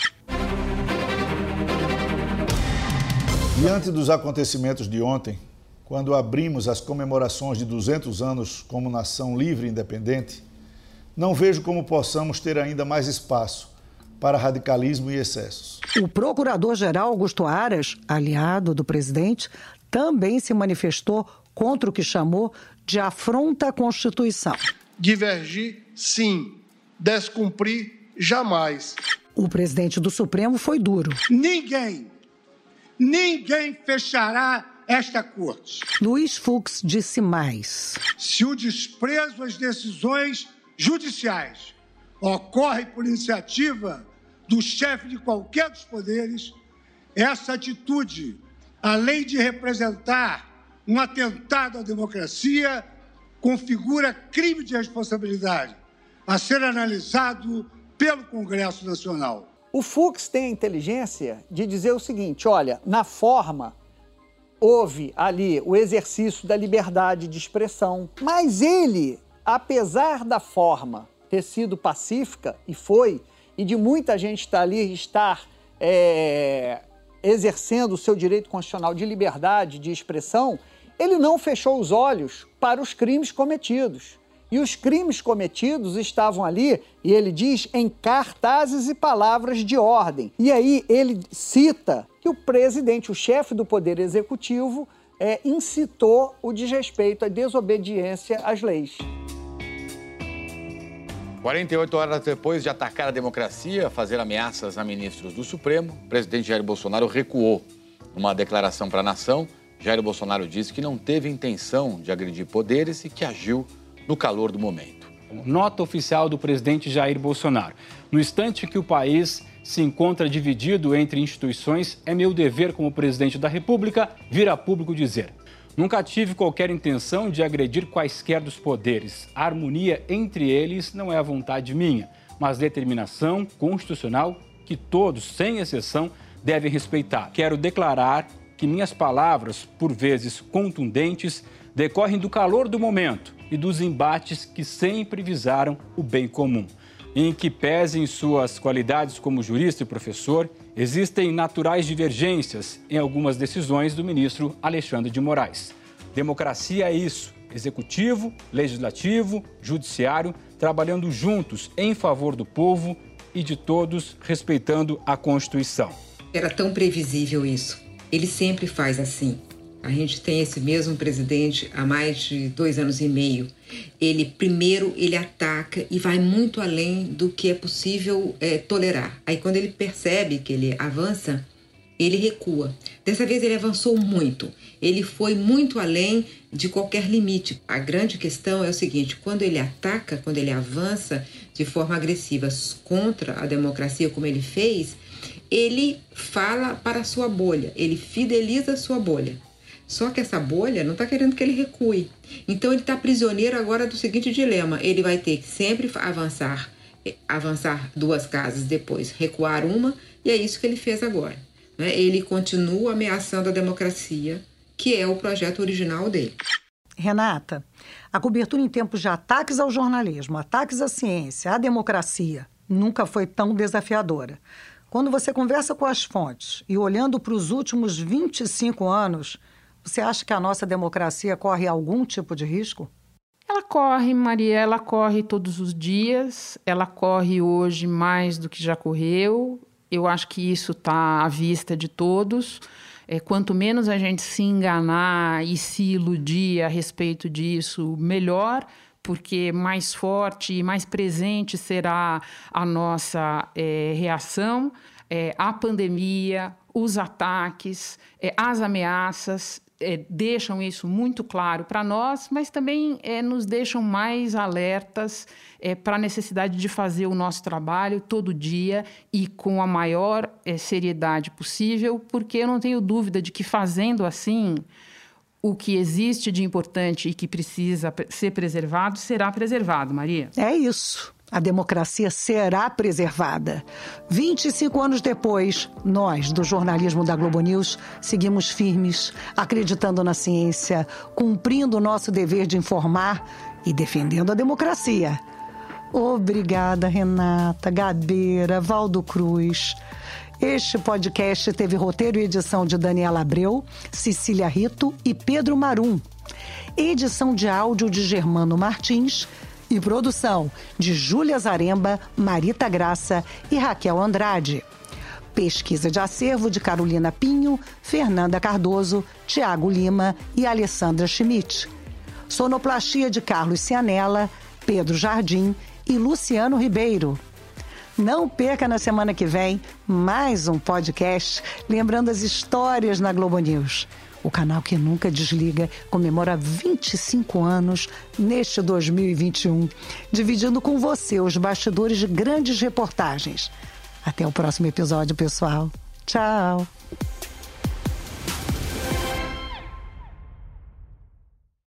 [SPEAKER 63] Diante dos acontecimentos de ontem, quando abrimos as comemorações de 200 anos como nação livre e independente, não vejo como possamos ter ainda mais espaço para radicalismo e excessos.
[SPEAKER 2] O procurador-geral Augusto Aras, aliado do presidente, também se manifestou contra o que chamou de afronta à Constituição.
[SPEAKER 64] Divergir, sim. Descumprir, jamais.
[SPEAKER 2] O presidente do Supremo foi duro.
[SPEAKER 64] Ninguém, ninguém fechará esta corte.
[SPEAKER 2] Luiz Fux disse mais.
[SPEAKER 64] Se o desprezo às decisões judiciais ocorre por iniciativa do chefe de qualquer dos poderes, essa atitude além de representar um atentado à democracia, configura crime de responsabilidade a ser analisado pelo Congresso Nacional.
[SPEAKER 32] O Fux tem a inteligência de dizer o seguinte: olha, na forma houve ali o exercício da liberdade de expressão, mas ele, apesar da forma ter sido pacífica, e foi, e de muita gente estar ali estar é, exercendo o seu direito constitucional de liberdade de expressão, ele não fechou os olhos para os crimes cometidos. E os crimes cometidos estavam ali, e ele diz, em cartazes e palavras de ordem. E aí ele cita que o presidente, o chefe do Poder Executivo, é, incitou o desrespeito, a desobediência às leis.
[SPEAKER 65] 48 horas depois de atacar a democracia, fazer ameaças a ministros do Supremo, o presidente Jair Bolsonaro recuou. Numa declaração para a nação, Jair Bolsonaro disse que não teve intenção de agredir poderes e que agiu no calor do momento.
[SPEAKER 23] Nota oficial do presidente Jair Bolsonaro. No instante que o país se encontra dividido entre instituições, é meu dever como presidente da República vir a público dizer: Nunca tive qualquer intenção de agredir quaisquer dos poderes. A harmonia entre eles não é a vontade minha, mas determinação constitucional que todos, sem exceção, devem respeitar. Quero declarar que minhas palavras, por vezes contundentes, decorrem do calor do momento e dos embates que sempre visaram o bem comum. Em que pesem suas qualidades como jurista e professor, Existem naturais divergências em algumas decisões do ministro Alexandre de Moraes. Democracia é isso: executivo, legislativo, judiciário trabalhando juntos em favor do povo e de todos, respeitando a Constituição.
[SPEAKER 59] Era tão previsível isso. Ele sempre faz assim. A gente tem esse mesmo presidente há mais de dois anos e meio. Ele primeiro ele ataca e vai muito além do que é possível é, tolerar. Aí quando ele percebe que ele avança, ele recua. Dessa vez ele avançou muito. Ele foi muito além de qualquer limite. A grande questão é o seguinte: quando ele ataca, quando ele avança de forma agressiva contra a democracia, como ele fez, ele fala para a sua bolha, ele fideliza a sua bolha. Só que essa bolha não está querendo que ele recue. Então ele está prisioneiro agora do seguinte dilema: ele vai ter que sempre avançar, avançar duas casas, depois recuar uma, e é isso que ele fez agora. Né? Ele continua ameaçando a democracia, que é o projeto original dele.
[SPEAKER 2] Renata, a cobertura em tempos de ataques ao jornalismo, ataques à ciência, à democracia, nunca foi tão desafiadora. Quando você conversa com as fontes e olhando para os últimos 25 anos, você acha que a nossa democracia corre algum tipo de risco?
[SPEAKER 27] Ela corre, Maria, ela corre todos os dias, ela corre hoje mais do que já correu. Eu acho que isso está à vista de todos. É, quanto menos a gente se enganar e se iludir a respeito disso, melhor, porque mais forte e mais presente será a nossa é, reação é, à pandemia, os ataques, é, as ameaças é, deixam isso muito claro para nós, mas também é, nos deixam mais alertas é, para a necessidade de fazer o nosso trabalho todo dia e com a maior seriedade possível, porque eu não tenho dúvida de que fazendo assim, o que existe de importante e que precisa ser preservado será preservado, Maria.
[SPEAKER 2] É isso a democracia será preservada. 25 anos depois, nós, do jornalismo da Globo News, seguimos firmes, acreditando na ciência, cumprindo o nosso dever de informar e defendendo a democracia. Obrigada, Renata, Gabeira, Valdo Cruz. Este podcast teve roteiro e edição de Daniela Abreu, Cecília Rito e Pedro Marum. Edição de áudio de Germano Martins e produção de Júlia Zaremba, Marita Graça e Raquel Andrade. Pesquisa de acervo de Carolina Pinho, Fernanda Cardoso, Tiago Lima e Alessandra Schmidt. Sonoplastia de Carlos Cianella, Pedro Jardim e Luciano Ribeiro. Não perca na semana que vem mais um podcast lembrando as histórias na Globo News. O canal que nunca desliga comemora 25 anos neste 2021, dividindo com você os bastidores de grandes reportagens. Até o próximo episódio, pessoal. Tchau!